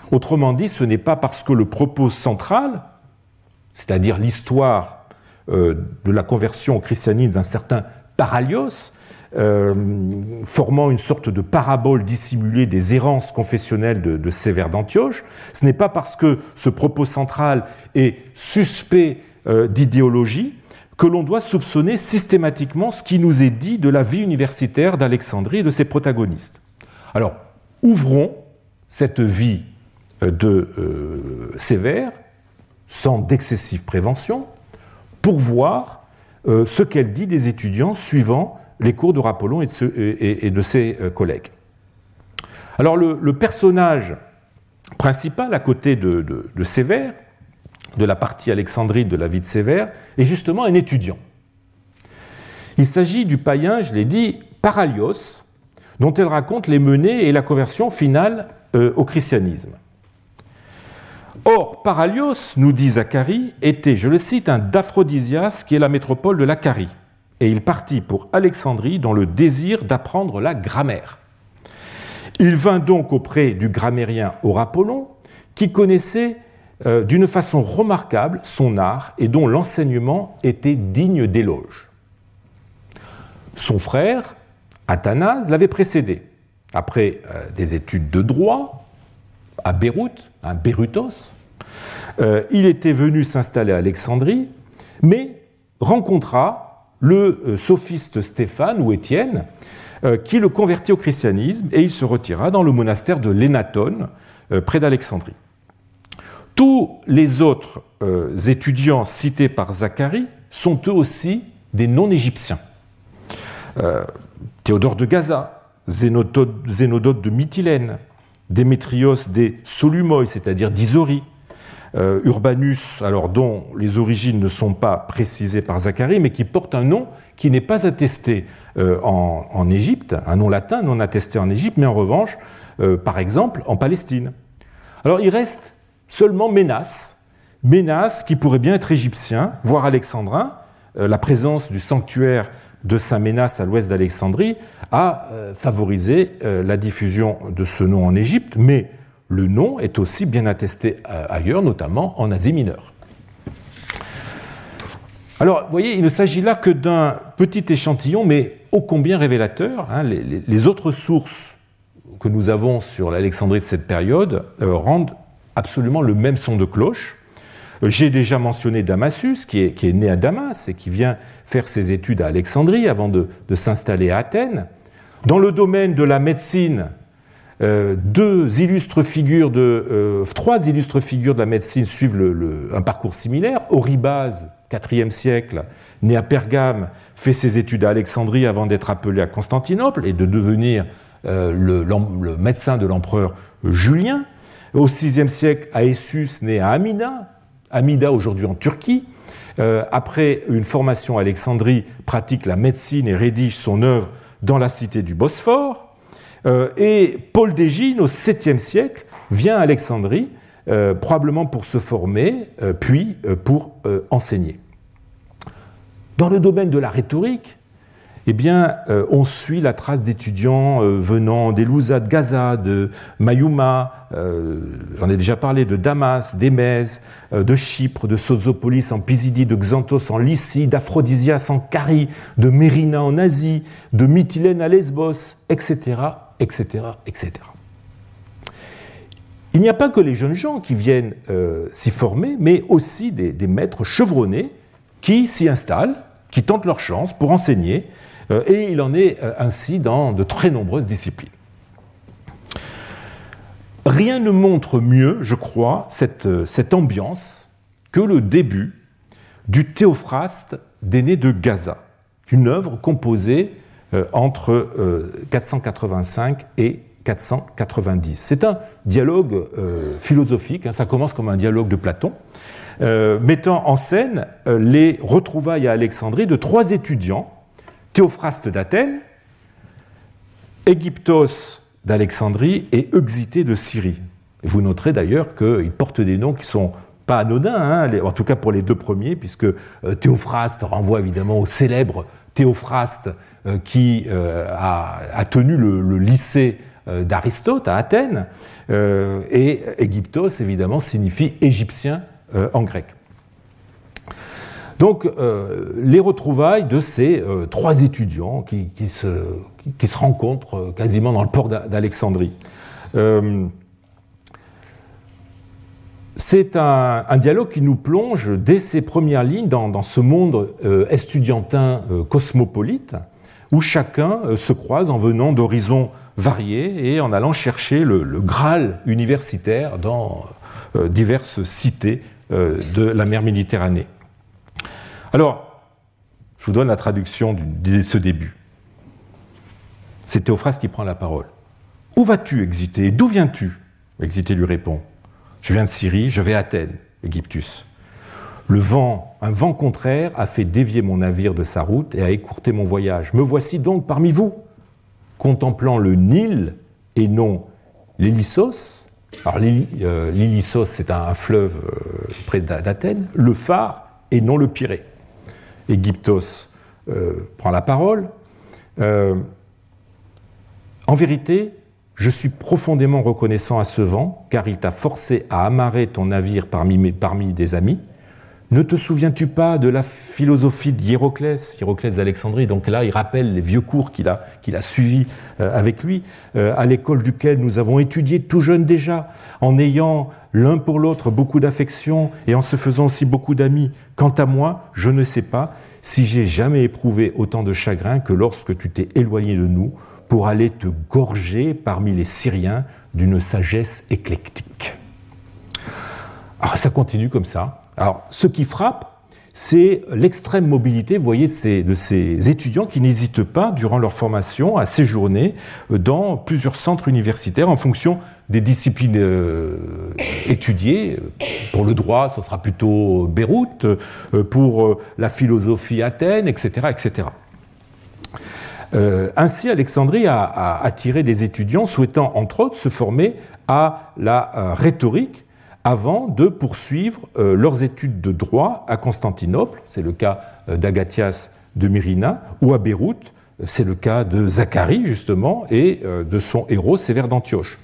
Autrement dit, ce n'est pas parce que le propos central, c'est-à-dire l'histoire euh, de la conversion au christianisme d'un certain Paralios, euh, formant une sorte de parabole dissimulée des errances confessionnelles de, Sévère d'Antioche. Ce n'est pas parce que ce propos central est suspect euh, d'idéologie que l'on doit soupçonner systématiquement ce qui nous est dit de la vie universitaire d'Alexandrie et de ses protagonistes. Alors, ouvrons cette vie euh, de Sévère, sans d'excessive prévention, pour voir ce qu'elle dit des étudiants suivant les cours de Rapollon et de, ses euh, collègues. Alors le, personnage principal à côté de, Sévère, de la partie alexandrine de la vie de Sévère, est justement un étudiant. Il s'agit du païen, je l'ai dit, Paralios, dont elle raconte les menées et la conversion finale euh, au christianisme. Or, Paralios, nous dit Zacharie, était, je le cite, un d'Aphrodisias qui est la métropole de l'Acharie et il partit pour Alexandrie dans le désir d'apprendre la grammaire. Il vint donc auprès du grammairien Aurapollon, qui connaissait euh, d'une façon remarquable son art et dont l'enseignement était digne d'éloge. Son frère, Athanase, l'avait précédé. Après euh, des études de droit à Beyrouth, à Beyrouthos, euh, il était venu s'installer à Alexandrie, mais rencontra le euh, sophiste Stéphane ou Étienne, euh, qui le convertit au christianisme et il se retira dans le monastère de Lénatone, euh, près d'Alexandrie. Tous les autres étudiants cités par Zacharie sont eux aussi des non-égyptiens. Théodore de Gaza, Zénodote de Mytilène, Démétrios des Solumoi, c'est-à-dire d'Isori, Urbanus, alors dont les origines ne sont pas précisées par Zacharie, mais qui porte un nom qui n'est pas attesté en, Égypte, un nom latin non attesté en Égypte, mais en revanche, par exemple, en Palestine. Alors il reste seulement Ménas, Ménas qui pourrait bien être égyptien, voire alexandrin. la présence du sanctuaire de Saint-Ménas à l'ouest d'Alexandrie a euh, favorisé euh, la diffusion de ce nom en Égypte, mais le nom est aussi bien attesté euh, ailleurs, notamment en Asie mineure. Alors, vous voyez, il ne s'agit là que d'un petit échantillon, mais ô combien révélateur. Hein. les, autres sources que nous avons sur l'Alexandrie de cette période rendent absolument le même son de cloche. J'ai déjà mentionné Damasus, qui est, né à Damas et qui vient faire ses études à Alexandrie avant de, s'installer à Athènes. Dans le domaine de la médecine, euh, deux illustres figures euh, trois illustres figures de la médecine suivent un parcours similaire. Oribase, 4e siècle, né à Pergame, fait ses études à Alexandrie avant d'être appelé à Constantinople et de devenir euh, le, le, médecin de l'empereur Julien. Au VIe siècle, Aessus, né à Amina, Amida aujourd'hui en Turquie. Euh, après une formation à Alexandrie, pratique la médecine et rédige son œuvre dans la cité du Bosphore. Euh, et Paul d'Égine, au 7e siècle, vient à Alexandrie, euh, probablement pour se former, puis pour enseigner. Dans le domaine de la rhétorique, eh bien, euh, on suit la trace d'étudiants euh, venant d'Elouza, de Gaza, de Mayuma, euh, j'en ai déjà parlé, de Damas, d'Émèse, de Chypre, de Sozopolis en Pisidie, de Xanthos en Lycie, d'Aphrodisias en Carie, de Mérina en Asie, de Mytilène à Lesbos, etc., etc., etc. Il n'y a pas que les jeunes gens qui viennent s'y former, mais aussi des maîtres chevronnés qui s'y installent, qui tentent leur chance pour enseigner, euh, et il en est euh, ainsi dans de très nombreuses disciplines. Rien ne montre mieux, je crois, cette, euh, ambiance que le début du Théophraste d'aîné de Gaza, une œuvre composée entre 485 et 490. C'est un dialogue philosophique, hein, ça commence comme un dialogue de Platon, mettant en scène les retrouvailles à Alexandrie de trois étudiants Théophraste d'Athènes, Égyptos d'Alexandrie et Euxité de Syrie. vous noterez d'ailleurs qu'ils portent des noms qui sont pas anodins, hein, en tout cas pour les deux premiers, puisque euh, Théophraste renvoie évidemment au célèbre Théophraste euh, qui euh, a, tenu le, lycée d'Aristote à Athènes, et Égyptos évidemment signifie égyptien en grec. Donc, euh, les retrouvailles de ces euh, trois étudiants qui, se, rencontrent euh, quasiment dans le port d'Alexandrie. c'est un, dialogue qui nous plonge dès ses premières lignes dans, ce monde estudiantin cosmopolite, où chacun se croise en venant d'horizons variés et en allant chercher le, le Graal universitaire dans diverses cités de la mer Méditerranée. Alors, je vous donne la traduction de ce début. C'est Théophraste qui prend la parole. Où vas-tu, Exité? D'où viens-tu? Exité lui répond. Je viens de Syrie, je vais à Athènes, Égyptus. Le vent, un vent contraire, a fait dévier mon navire de sa route et a écourté mon voyage. Me voici donc parmi vous, contemplant le Nil et non l'Élissos. Alors euh, l'Élissos, c'est un fleuve euh, près d'Athènes, le phare et non le Pirée. Égyptos euh, prend la parole. Euh, en vérité, je suis profondément reconnaissant à ce vent, car il t'a forcé à amarrer ton navire parmi des amis. Ne te souviens-tu pas de la philosophie d'Hiéroclès, Hiéroclès d'Alexandrie? Donc là, il rappelle les vieux cours qu'il a, suivis euh, avec lui, à l'école duquel nous avons étudié tout jeune déjà, en ayant l'un pour l'autre beaucoup d'affection et en se faisant aussi beaucoup d'amis. Quant à moi, je ne sais pas si j'ai jamais éprouvé autant de chagrin que lorsque tu t'es éloigné de nous pour aller te gorger parmi les Syriens d'une sagesse éclectique. Alors ça continue comme ça. Alors ce qui frappe, c'est l'extrême mobilité, vous voyez, de ces, étudiants qui n'hésitent pas, durant leur formation, à séjourner dans plusieurs centres universitaires en fonction des disciplines euh, étudiées. pour le droit, ce sera plutôt Beyrouth, pour la philosophie Athènes, etc. etc. ainsi, Alexandrie a, attiré des étudiants souhaitant, entre autres, se former à la rhétorique avant de poursuivre leurs études de droit à Constantinople. C'est le cas d'Agathias de Myrina ou à Beyrouth. C'est le cas de Zacharie, justement, et de son héros Sévère d'Antioche.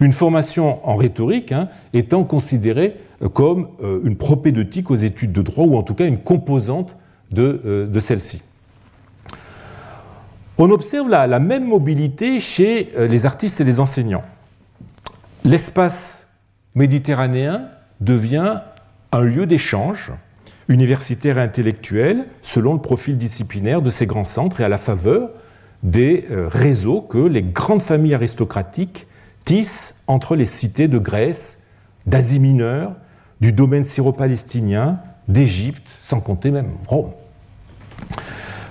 Une formation en rhétorique hein, étant considérée euh, comme euh, une propédeutique aux études de droit, ou en tout cas une composante de, euh, celle-ci. On observe la, même mobilité chez les artistes et les enseignants. L'espace méditerranéen devient un lieu d'échange universitaire et intellectuel selon le profil disciplinaire de ces grands centres et à la faveur des réseaux que les grandes familles aristocratiques tisse entre les cités de Grèce, d'Asie mineure, du domaine syro-palestinien, d'Égypte, sans compter même Rome.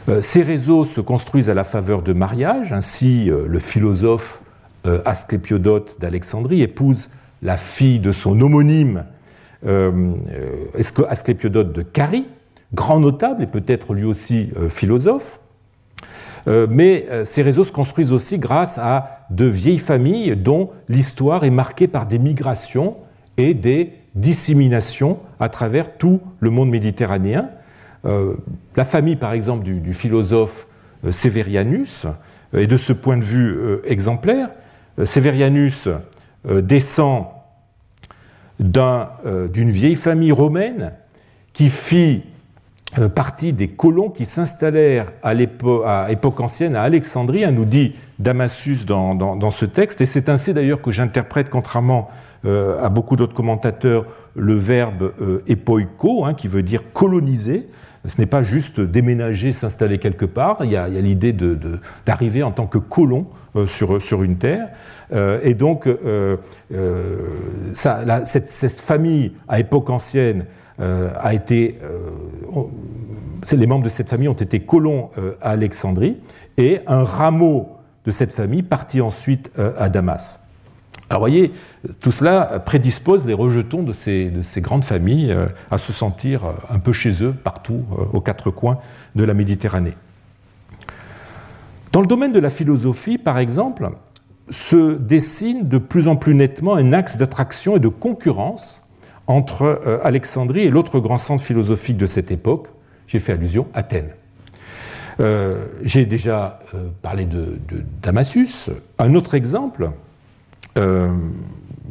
Euh, ces réseaux se construisent à la faveur de mariages. Ainsi, euh, le philosophe euh, Asclépiodote d'Alexandrie épouse la fille de son homonyme Asclépiodote de Carie, grand notable et peut-être lui aussi philosophe. Euh, mais euh, ces réseaux se construisent aussi grâce à de vieilles familles dont l'histoire est marquée par des migrations et des disséminations à travers tout le monde méditerranéen. Euh, la famille, par exemple, du, philosophe Severianus est de ce point de vue exemplaire. Severianus descend d'une vieille famille romaine qui fit euh, partie des colons qui s'installèrent à, l'époque ancienne à Alexandrie, nous dit Damasus dans, ce texte, et c'est ainsi d'ailleurs que j'interprète, contrairement euh, à beaucoup d'autres commentateurs, le verbe euh, epoiko, hein, qui veut dire coloniser. Ce n'est pas juste déménager, s'installer quelque part, il y a, l'idée d'arriver en tant que colon sur, sur, une terre. et donc, ça, cette, famille à époque ancienne euh, a été, euh, les membres de cette famille ont été colons euh, à Alexandrie et un rameau de cette famille partit ensuite à Damas. Alors voyez, tout cela prédispose les rejetons de ces, de ces, grandes familles à se sentir un peu chez eux partout aux quatre coins de la Méditerranée. Dans le domaine de la philosophie, par exemple, se dessine de plus en plus nettement un axe d'attraction et de concurrence entre euh, Alexandrie et l'autre grand centre philosophique de cette époque, j'ai fait allusion, Athènes. Euh, j'ai déjà euh, parlé de, Damasus. Un autre exemple,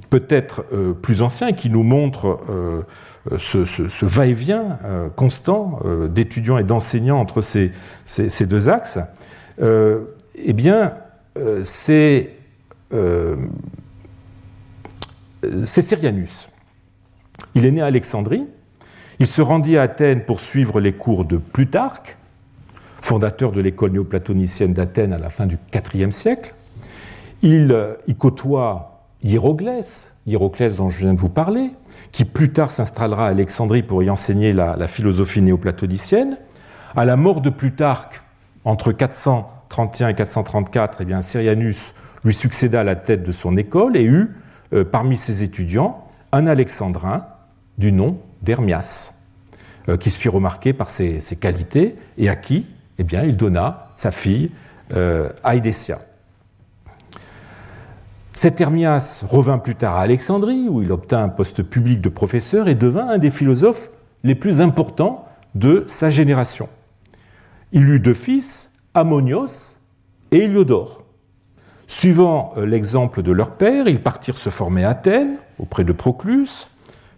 peut-être plus ancien, qui nous montre ce, va-et-vient constant d'étudiants et d'enseignants entre ces, deux axes, eh bien, c'est Syrianus. Il est né à Alexandrie. Il se rendit à Athènes pour suivre les cours de Plutarque, fondateur de l'école néoplatonicienne d'Athènes à la fin du IVe siècle. Il y côtoie Hiéroclès, Hiéroclès dont je viens de vous parler, qui plus tard s'installera à Alexandrie pour y enseigner la, philosophie néoplatonicienne. À la mort de Plutarque, entre 431 et 434, eh Syrianus lui succéda à la tête de son école et eut, euh, parmi ses étudiants, un alexandrin du nom d'Hermias, euh, qui se fit remarquer par ses, qualités et à qui eh il donna sa fille euh. Cet Hermias revint plus tard à Alexandrie, où il obtint un poste public de professeur et devint un des philosophes les plus importants de sa génération. Il eut deux fils, Ammonios et Héliodore. Suivant euh, l'exemple de leur père, ils partirent se former à Athènes, auprès de Proclus.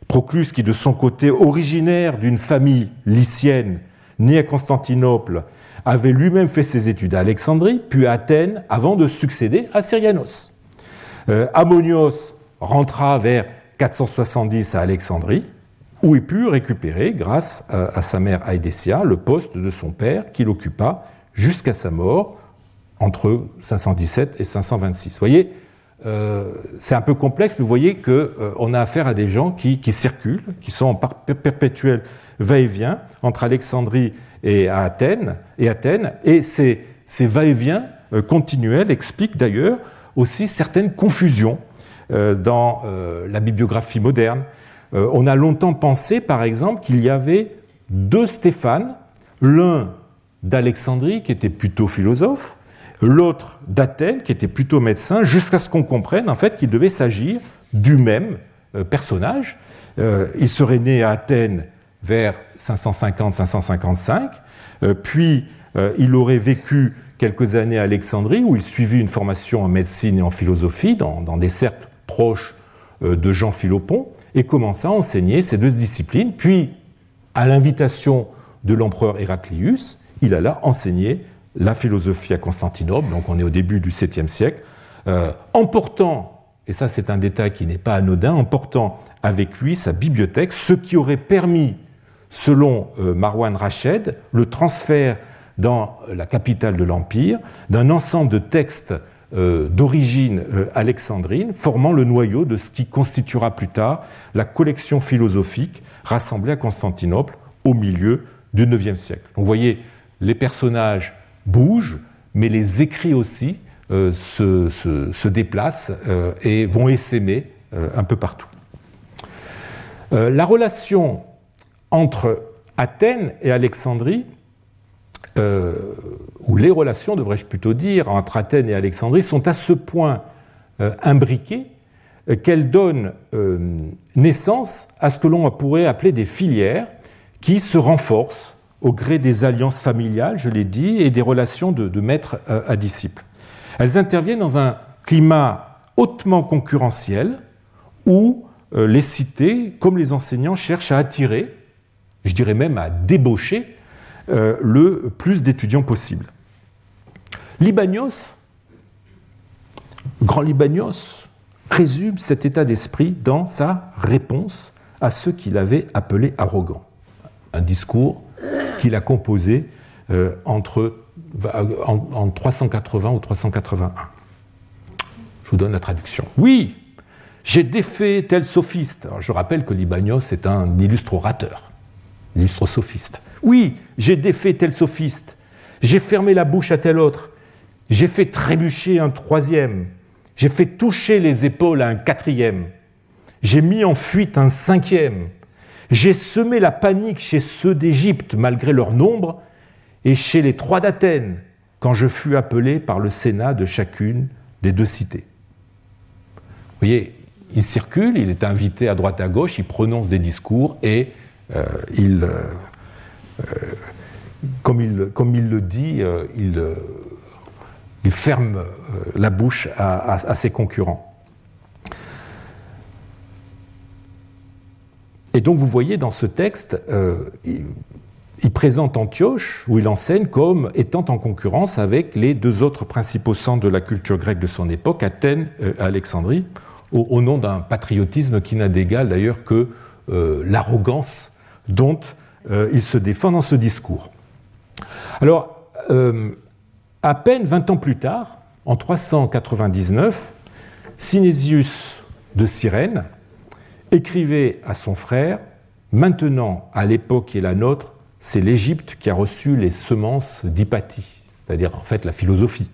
Proclus, qui de son côté, originaire d'une famille lycienne, née à Constantinople, avait lui-même fait ses études à Alexandrie, puis à Athènes, avant de succéder à Syrianos. Euh, Ammonios rentra vers 470 à Alexandrie, où il put récupérer, grâce à, sa mère Aédécia, le poste de son père qu'il occupa jusqu'à sa mort entre 517 et 526. Vous voyez, euh, c'est un peu complexe, mais vous voyez qu'on euh, a affaire à des gens qui, circulent, qui sont en perpétuel va-et-vient entre Alexandrie et Athènes, et Athènes, et ces, va-et-vient euh, continuels expliquent d'ailleurs aussi certaines confusions dans la bibliographie moderne. On a longtemps pensé, par exemple, qu'il y avait deux Stéphane, l'un d'Alexandrie, qui était plutôt philosophe, l'autre d'Athènes, qui était plutôt médecin, jusqu'à ce qu'on comprenne en fait qu'il devait s'agir du même euh, personnage. Euh, il serait né à Athènes vers 550-555, euh, puis il aurait vécu quelques années à Alexandrie, où il suivit une formation en médecine et en philosophie, dans, des cercles proches de Jean Philopon, et commença à enseigner ces deux disciplines, puis, à l'invitation de l'empereur Héraclius, il alla enseigner la philosophie à Constantinople, donc on est au début du 7e siècle, euh, emportant, et ça c'est un détail qui n'est pas anodin, emportant avec lui sa bibliothèque, ce qui aurait permis, selon euh, Marwan Rached, le transfert dans la capitale de l'Empire d'un ensemble de textes d'origine alexandrine, formant le noyau de ce qui constituera plus tard la collection philosophique rassemblée à Constantinople au milieu du IXe siècle. Donc vous voyez, les personnages bougent, mais les écrits aussi euh, se, déplacent euh, et vont essaimer euh, un peu partout. la relation entre Athènes et Alexandrie, ou les relations, devrais-je plutôt dire, entre Athènes et Alexandrie, sont à ce point imbriquées qu'elles donnent naissance à ce que l'on pourrait appeler des filières qui se renforcent au gré des alliances familiales, je l'ai dit, et des relations de, maître à disciple. Elles interviennent dans un climat hautement concurrentiel où euh, les cités, comme les enseignants, cherchent à attirer, je dirais même à débaucher, euh, le plus d'étudiants possible. Libanios, grand Libanios, résume cet état d'esprit dans sa réponse à ceux qu'il avait appelés arrogants. Un discours qu'il a composé euh, entre, en, 380 ou 381. Je vous donne la traduction. Oui, j'ai défait tel sophiste. je rappelle que Libanios est un illustre orateur, illustre sophiste. Oui, j'ai défait tel sophiste. J'ai fermé la bouche à tel autre. J'ai fait trébucher un troisième. J'ai fait toucher les épaules à un quatrième. J'ai mis en fuite un cinquième. J'ai semé la panique chez ceux d'Égypte malgré leur nombre et chez les trois d'Athènes quand je fus appelé par le Sénat de chacune des deux cités. Vous voyez, il circule, il est invité à droite à gauche, il prononce des discours et euh, il, euh, comme, il, comme, il, le dit, il, il, ferme la bouche à ses concurrents. Et donc vous voyez dans ce texte, euh, il, présente Antioche, où il enseigne comme étant en concurrence avec les deux autres principaux centres de la culture grecque de son époque, Athènes et euh, Alexandrie, au, nom d'un patriotisme qui n'a d'égal d'ailleurs que euh, l'arrogance dont il se défend dans ce discours. Alors, à peine 20 ans plus tard, en 399, Synésius de Cyrène, écrivait à son frère, maintenant, à l'époque qui est la nôtre, c'est l'Égypte qui a reçu les semences d'Hypatie, c'est-à-dire en fait la philosophie,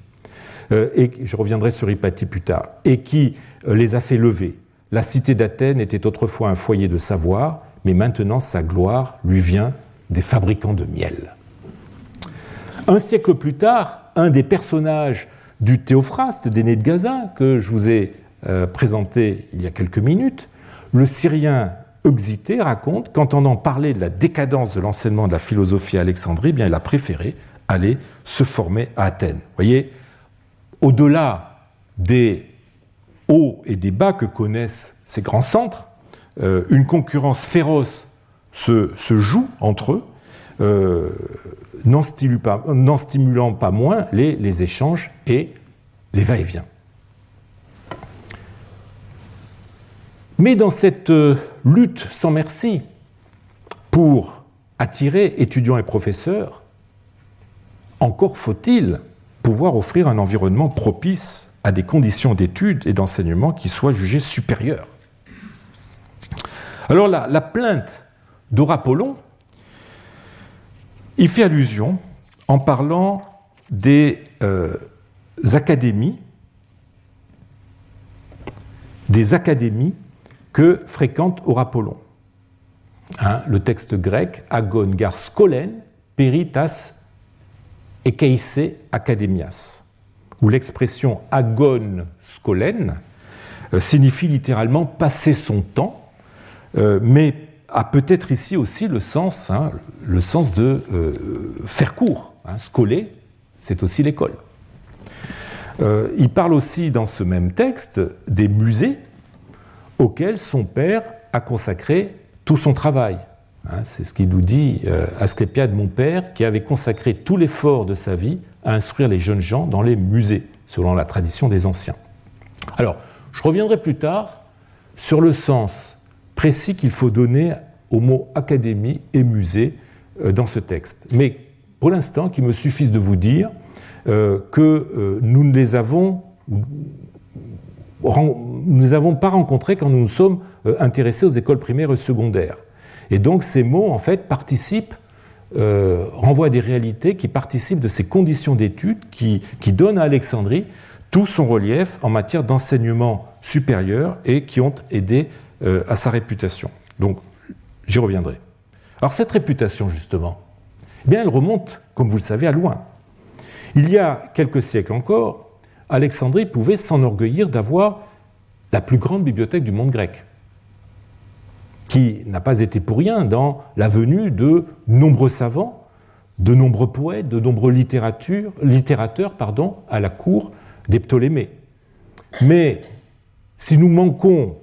euh, et je reviendrai sur Hypatie plus tard, et qui euh, les a fait lever. La cité d'Athènes était autrefois un foyer de savoir, mais maintenant sa gloire lui vient des fabricants de miel. Un siècle plus tard, un des personnages du Théophraste d'Aîné de Gaza, que je vous ai euh, présenté il y a quelques minutes, le Syrien Euxité raconte qu'entendant parler de la décadence de l'enseignement de la philosophie à Alexandrie, eh bien, il a préféré aller se former à Athènes. Voyez, au-delà des hauts et des bas que connaissent ces grands centres, euh, une concurrence féroce se, joue entre eux, euh, n'en stimulant, pas moins les échanges et les va-et-vient. Mais dans cette euh, lutte sans merci pour attirer étudiants et professeurs, encore faut-il pouvoir offrir un environnement propice à des conditions d'études et d'enseignement qui soient jugées supérieures. Alors la, la plainte d'Orapollon y fait allusion en parlant des euh, académies, des académies que fréquente Aurapollon. hein, le texte grec agon gar skolen peritas ekeise academias, où l'expression agon skolen euh, signifie littéralement passer son temps, euh, mais a peut-être ici aussi le sens, hein, le sens de euh, faire court. Hein, scoler, c'est aussi l'école. il parle aussi dans ce même texte des musées auxquels son père a consacré tout son travail. Hein, c'est ce qu'il nous dit Asclépiade, mon père, qui avait consacré tout l'effort de sa vie à instruire les jeunes gens dans les musées, selon la tradition des anciens. Alors, je reviendrai plus tard sur le sens précis qu'il faut donner aux mots académie et musée euh, dans ce texte. Mais pour l'instant, qu'il me suffise de vous dire euh, que euh, nous ne les avons, pas rencontrés quand nous nous sommes intéressés aux écoles primaires et secondaires. Et donc ces mots, en fait, participent, renvoient à des réalités qui participent de ces conditions d'études qui donnent à Alexandrie tout son relief en matière d'enseignement supérieur et qui ont aidé euh, à sa réputation. Donc, j'y reviendrai. Alors, cette réputation, justement, eh bien, elle remonte, comme vous le savez, à loin. Il y a quelques siècles encore, Alexandrie pouvait s'enorgueillir d'avoir la plus grande bibliothèque du monde grec, qui n'a pas été pour rien dans la venue de nombreux savants, de nombreux poètes, de nombreux littérateurs pardon, à la cour des Ptolémées. Mais si nous manquons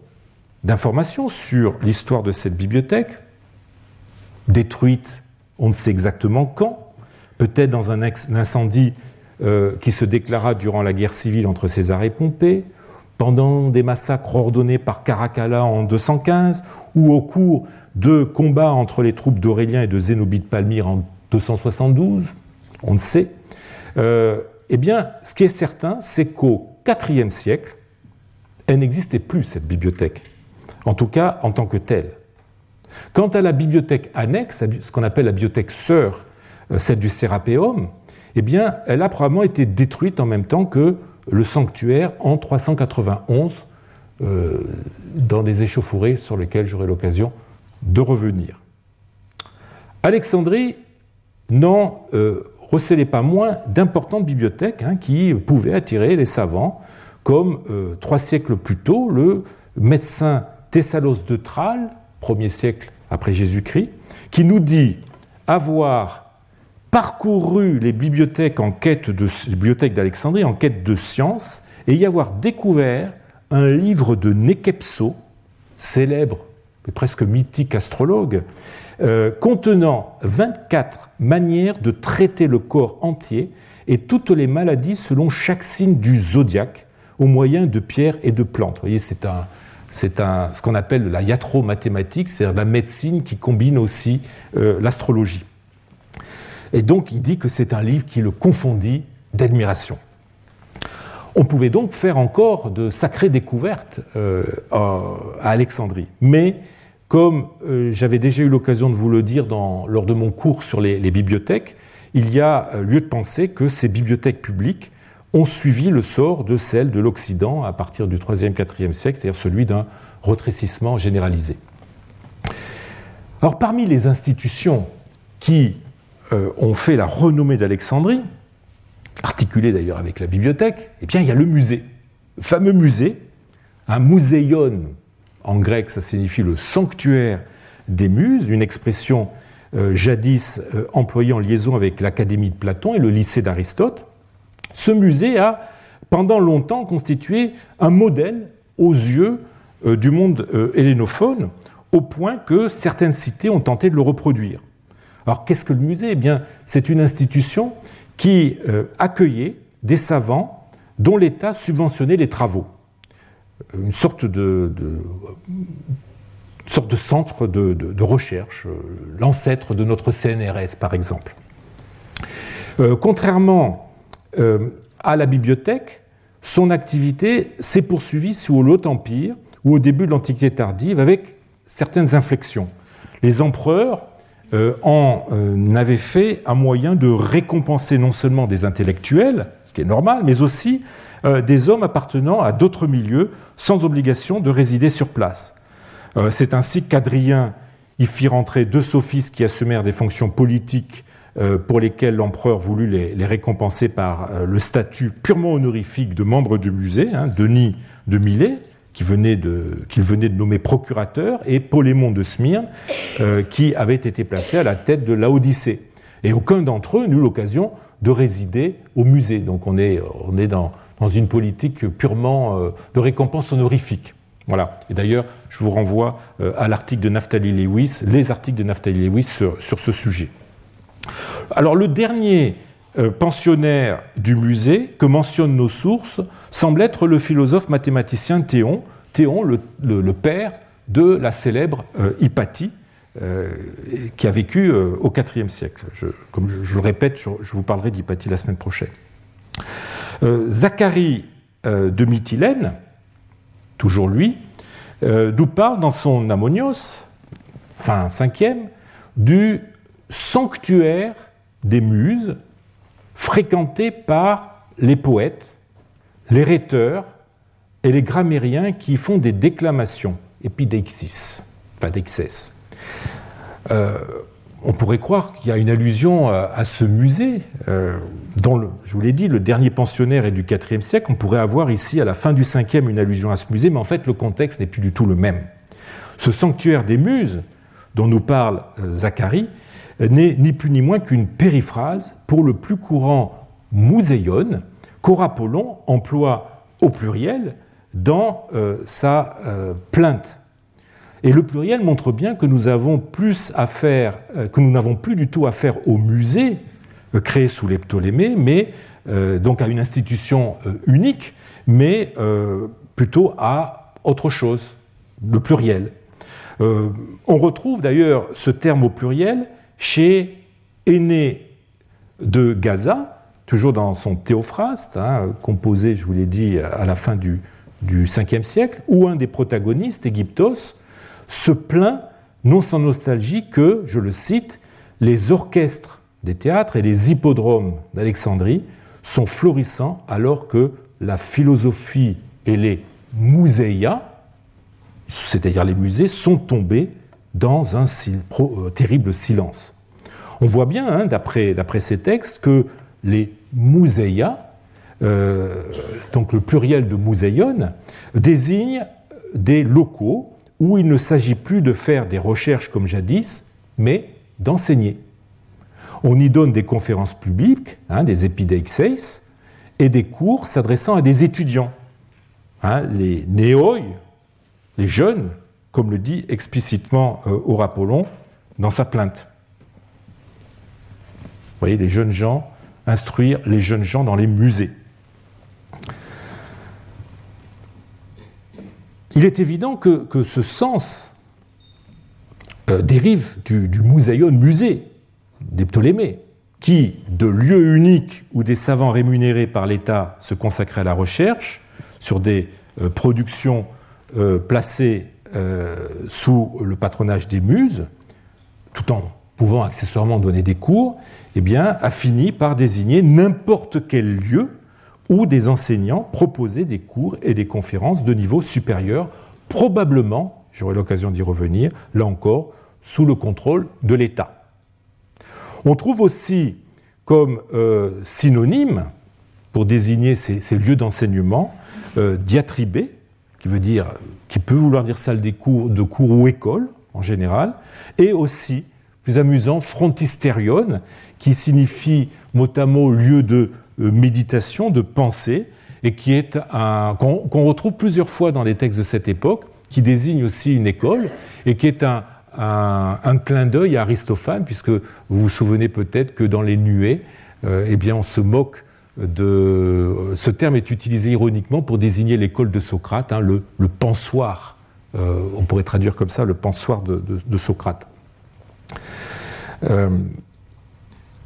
d'informations sur l'histoire de cette bibliothèque, détruite on ne sait exactement quand, peut-être dans un incendie euh, qui se déclara durant la guerre civile entre César et Pompée, pendant des massacres ordonnés par Caracalla en 215, ou au cours de combats entre les troupes d'Aurélien et de Zénobie de Palmyre en 272, on ne sait. Euh, eh bien, ce qui est certain, c'est qu'au IVe siècle, elle n'existait plus, cette bibliothèque, en tout cas en tant que telle. Quant à la bibliothèque annexe, ce qu'on appelle la bibliothèque sœur, euh, celle du Sérapéum, eh bien, elle a probablement été détruite en même temps que le sanctuaire en 391, euh, dans des échauffourées sur lesquelles j'aurai l'occasion de revenir. Alexandrie n'en euh, recélait pas moins d'importantes bibliothèques hein, qui pouvaient attirer les savants, comme euh, trois siècles plus tôt, le médecin Thessalos de Tralles, premier siècle après Jésus-Christ, qui nous dit avoir parcouru les bibliothèques d'Alexandrie en quête de science et y avoir découvert un livre de Nekepso, célèbre mais presque mythique astrologue, euh, contenant 24 manières de traiter le corps entier et toutes les maladies selon chaque signe du zodiaque au moyen de pierres et de plantes. Voyez, c'est un, c'est ce qu'on appelle la iatromathématique, c'est-à-dire la médecine qui combine aussi euh, l'astrologie. Et donc il dit que c'est un livre qui le confondit d'admiration. On pouvait donc faire encore de sacrées découvertes euh, à Alexandrie, mais comme euh, j'avais déjà eu l'occasion de vous le dire lors de mon cours sur les, bibliothèques, il y a lieu de penser que ces bibliothèques publiques ont suivi le sort de celles de l'Occident à partir du 3e, 4e siècle, c'est-à-dire celui d'un retrécissement généralisé. Alors parmi les institutions qui euh, ont fait la renommée d'Alexandrie, articulée d'ailleurs avec la bibliothèque, eh bien il y a le musée, le fameux musée, un muséon en grec, ça signifie le sanctuaire des muses, une expression euh, jadis euh, employée en liaison avec l'Académie de Platon et le lycée d'Aristote. Ce musée a pendant longtemps constitué un modèle aux yeux euh, du monde hellénophone, au point que certaines cités ont tenté de le reproduire. Alors qu'est-ce que le musée? Eh bien, c'est une institution qui accueillait des savants dont l'État subventionnait les travaux une sorte de, centre de, recherche, euh, l'ancêtre de notre CNRS par exemple. Euh, contrairement euh, à la bibliothèque, son activité s'est poursuivie sous l'Haut Empire ou au début de l'Antiquité tardive avec certaines inflexions. Les empereurs en avaient fait un moyen de récompenser non seulement des intellectuels, ce qui est normal, mais aussi euh, des hommes appartenant à d'autres milieux sans obligation de résider sur place. Euh, c'est ainsi qu'Adrien il fit rentrer deux sophistes qui assumèrent des fonctions politiques euh, pour lesquelles l'empereur voulut les, récompenser par euh, le statut purement honorifique de membre du musée, hein, Denis de Milet, qu'il venait, venait, de nommer procurateur, et Polémon de Smyrne, euh, qui avait été placé à la tête de l'Odyssée. Et aucun d'entre eux n'eut l'occasion de résider au musée. Donc on est, on est dans, dans une politique purement de récompense honorifique. Voilà. Et d'ailleurs, je vous renvoie à l'article de Naphtali Lewis, les articles de Naphtali Lewis sur ce sujet. Alors le dernier euh, pensionnaire du musée que mentionnent nos sources semble être le philosophe mathématicien Théon, Théon le, père de la célèbre euh, Hypatie, euh, qui a vécu au IVe siècle. comme je, le répète, je, vous parlerai d'Hypatie la semaine prochaine. Zacharie de Mytilène, toujours lui, nous parle dans son Ammonios, fin 5e, du sanctuaire des muses fréquenté par les poètes, les rhéteurs et les grammairiens qui font des déclamations, épideixis, pas d'excès. Euh, on pourrait croire qu'il y a une allusion à, ce musée, euh, je vous l'ai dit, le dernier pensionnaire est du IVe siècle. On pourrait avoir ici, à la fin du 5e, une allusion à ce musée, mais en fait, le contexte n'est plus du tout le même. Ce sanctuaire des muses, dont nous parle euh, Zacharie, n'est ni plus ni moins qu'une périphrase pour le plus courant muséon qu'Horapollon emploie au pluriel dans euh, sa euh, plainte. Et le pluriel montre bien que nous avons plus euh, que nous n'avons plus du tout affaire au musée créé sous les Ptolémées, mais donc à une institution unique, mais plutôt à autre chose, le pluriel. on retrouve d'ailleurs ce terme au pluriel chez Aîné de Gaza, toujours dans son Théophraste, hein, composé, je vous l'ai dit, à la fin du, du 5e siècle, où un des protagonistes, Égyptos, se plaint, non sans nostalgie, que, je le cite, les orchestres des théâtres et les hippodromes d'Alexandrie sont florissants alors que la philosophie et les muséas, c'est-à-dire les musées, sont tombés dans un euh, terrible silence. On voit bien, hein, d'après ces textes, que les muséas, euh, donc le pluriel de muséon, désignent des locaux où il ne s'agit plus de faire des recherches comme jadis, mais d'enseigner. On y donne des conférences publiques, hein, des épideixeis, et des cours s'adressant à des étudiants, hein, les néoi, les jeunes, comme le dit explicitement euh, Aurapollon dans sa plainte. Vous voyez, les jeunes gens, instruire les jeunes gens dans les musées. Il est évident que, ce sens euh, dérive du, du muséon musée des Ptolémées, qui, de lieu unique où des savants rémunérés par l'État se consacraient à la recherche, sur des euh, productions placées sous le patronage des muses, tout en pouvant accessoirement donner des cours, eh a fini par désigner n'importe quel lieu où des enseignants proposaient des cours et des conférences de niveau supérieur, probablement, j'aurai l'occasion d'y revenir, là encore, sous le contrôle de l'État. On trouve aussi comme euh, synonyme, pour désigner ces, lieux d'enseignement, euh, qui peut vouloir dire salle des cours, de cours ou école en général, et aussi, plus amusant, frontisterion, qui signifie mot lieu de euh, méditation, de pensée, et qui est un qu'on retrouve plusieurs fois dans les textes de cette époque, qui désigne aussi une école et qui est un, un, clin d'œil à Aristophane, puisque vous vous souvenez peut-être que dans les nuées, euh, eh bien, on se moque ce terme est utilisé ironiquement pour désigner l'école de Socrate, hein, le, le, pensoir. Euh, on pourrait traduire comme ça le pensoir de, Socrate. Euh,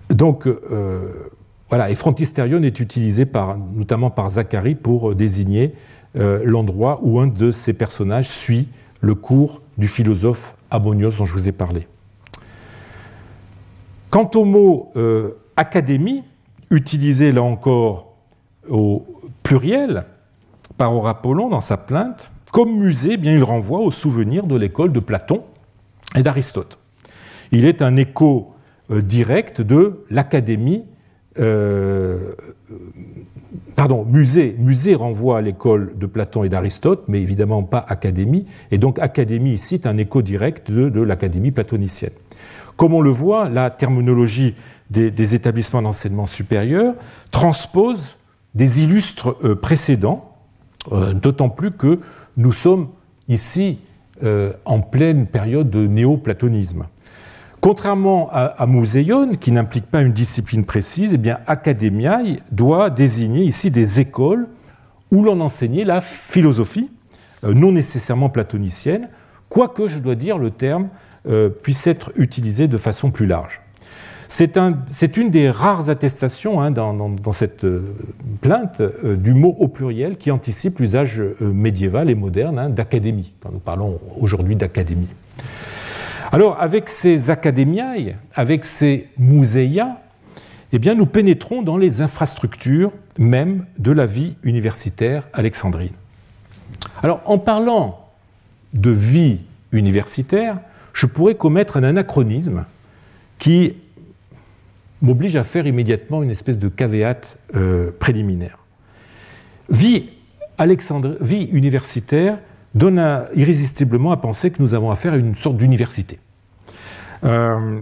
donc, euh, voilà, et frontisterion est utilisé par, notamment par Zacharie pour désigner l'endroit où un de ses personnages suit le cours du philosophe Ammonios dont je vous ai parlé. Quant au mot académie, utilisé là encore au pluriel par Aurapollon dans sa plainte, comme musée, eh bien, il renvoie au souvenir de l'école de Platon, et d'Aristote. Il est un écho euh, direct de l'académie. Euh, pardon, musée. Musée renvoie à l'école de Platon et d'Aristote, mais évidemment pas académie. Et donc académie ici est un écho direct de, l'académie platonicienne. Comme on le voit, la terminologie des, établissements d'enseignement supérieur transpose des illustres euh, précédents, d'autant plus que nous sommes ici en pleine période de néo-platonisme. Contrairement à, à Museion, qui n'implique pas une discipline précise, eh Academiae doit désigner ici des écoles où l'on enseignait la philosophie, euh, non nécessairement platonicienne, quoique, je dois dire, le terme euh, puisse être utilisé de façon plus large. C'est un, une des rares attestations hein, dans, cette euh, plainte du mot au pluriel qui anticipe l'usage médiéval et moderne hein, d'académie, quand nous parlons aujourd'hui d'académie. Alors, avec ces académiae, avec ces museia, eh bien, nous pénétrons dans les infrastructures même de la vie universitaire alexandrine. Alors, en parlant de vie universitaire, je pourrais commettre un anachronisme qui m'oblige à faire immédiatement une espèce de caveat euh, préliminaire. Vie, universitaire donne irrésistiblement à penser que nous avons affaire à une sorte d'université. Euh,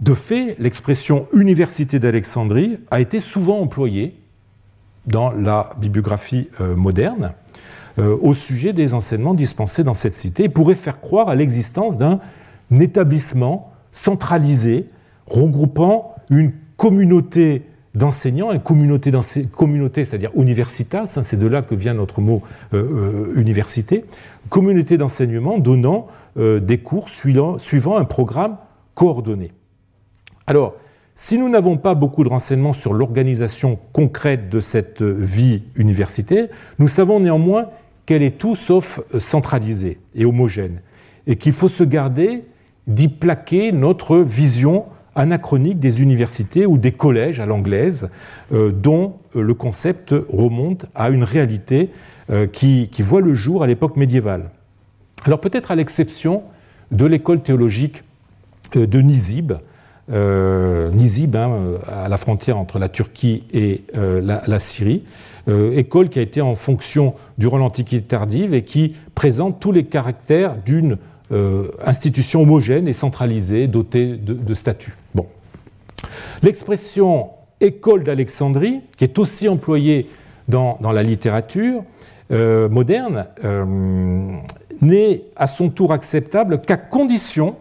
de fait, l'expression université d'Alexandrie a été souvent employée dans la bibliographie euh, moderne au sujet des enseignements dispensés dans cette cité et pourrait faire croire à l'existence d'un établissement centralisé regroupant une communauté d'enseignants, une communauté, communauté c'est-à-dire universitas, hein, c'est de là que vient notre mot euh, euh, université, communauté d'enseignement donnant euh, des cours suivant, suivant, un programme coordonné. Alors, si nous n'avons pas beaucoup de renseignements sur l'organisation concrète de cette vie universitaire, nous savons néanmoins qu'elle est tout sauf centralisée et homogène, et qu'il faut se garder d'y plaquer notre vision anachronique des universités ou des collèges à l'anglaise, euh, dont euh, le concept remonte à une réalité euh, qui, voit le jour à l'époque médiévale. Alors peut-être à l'exception de l'école théologique de Nizib, hein, à la frontière entre la Turquie et la, Syrie, école qui a été en fonction durant l'Antiquité tardive et qui présente tous les caractères d'une institution homogène et centralisée, dotée de, statuts. L'expression école d'Alexandrie, qui est aussi employée dans, la littérature euh, moderne, euh, n'est à son tour acceptable qu'à condition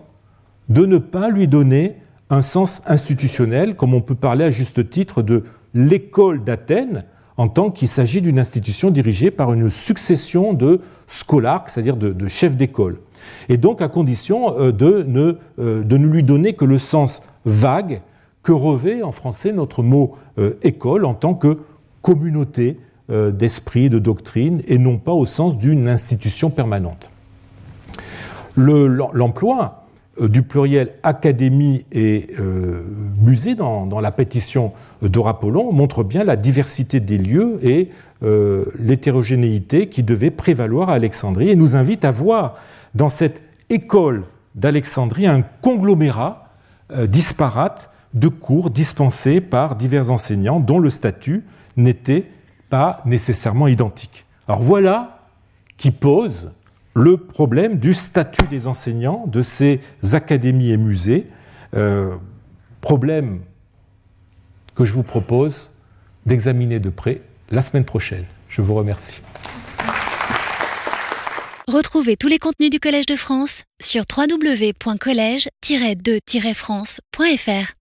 de ne pas lui donner un sens institutionnel, comme on peut parler à juste titre de l'école d'Athènes, en tant qu'il s'agit d'une institution dirigée par une succession de scolarques, c'est-à-dire de chefs d'école. Et donc à condition euh, de ne, de ne lui donner que le sens vague que revêt en français notre mot euh, école en tant que communauté d'esprit et de doctrine, et non pas au sens d'une institution permanente. L'emploi du pluriel académie et musée dans, la pétition d'Orapollon montre bien la diversité des lieux et l'hétérogénéité qui devait prévaloir à Alexandrie et nous invite à voir dans cette école d'Alexandrie un conglomérat euh, disparate de cours dispensés par divers enseignants dont le statut n'était pas nécessairement identique. Alors voilà qui pose le problème du statut des enseignants de ces académies et musées, euh, problème que je vous propose d'examiner de près la semaine prochaine. Je vous remercie. Retrouvez tous les contenus du Collège de France sur www.colège-2-france.fr.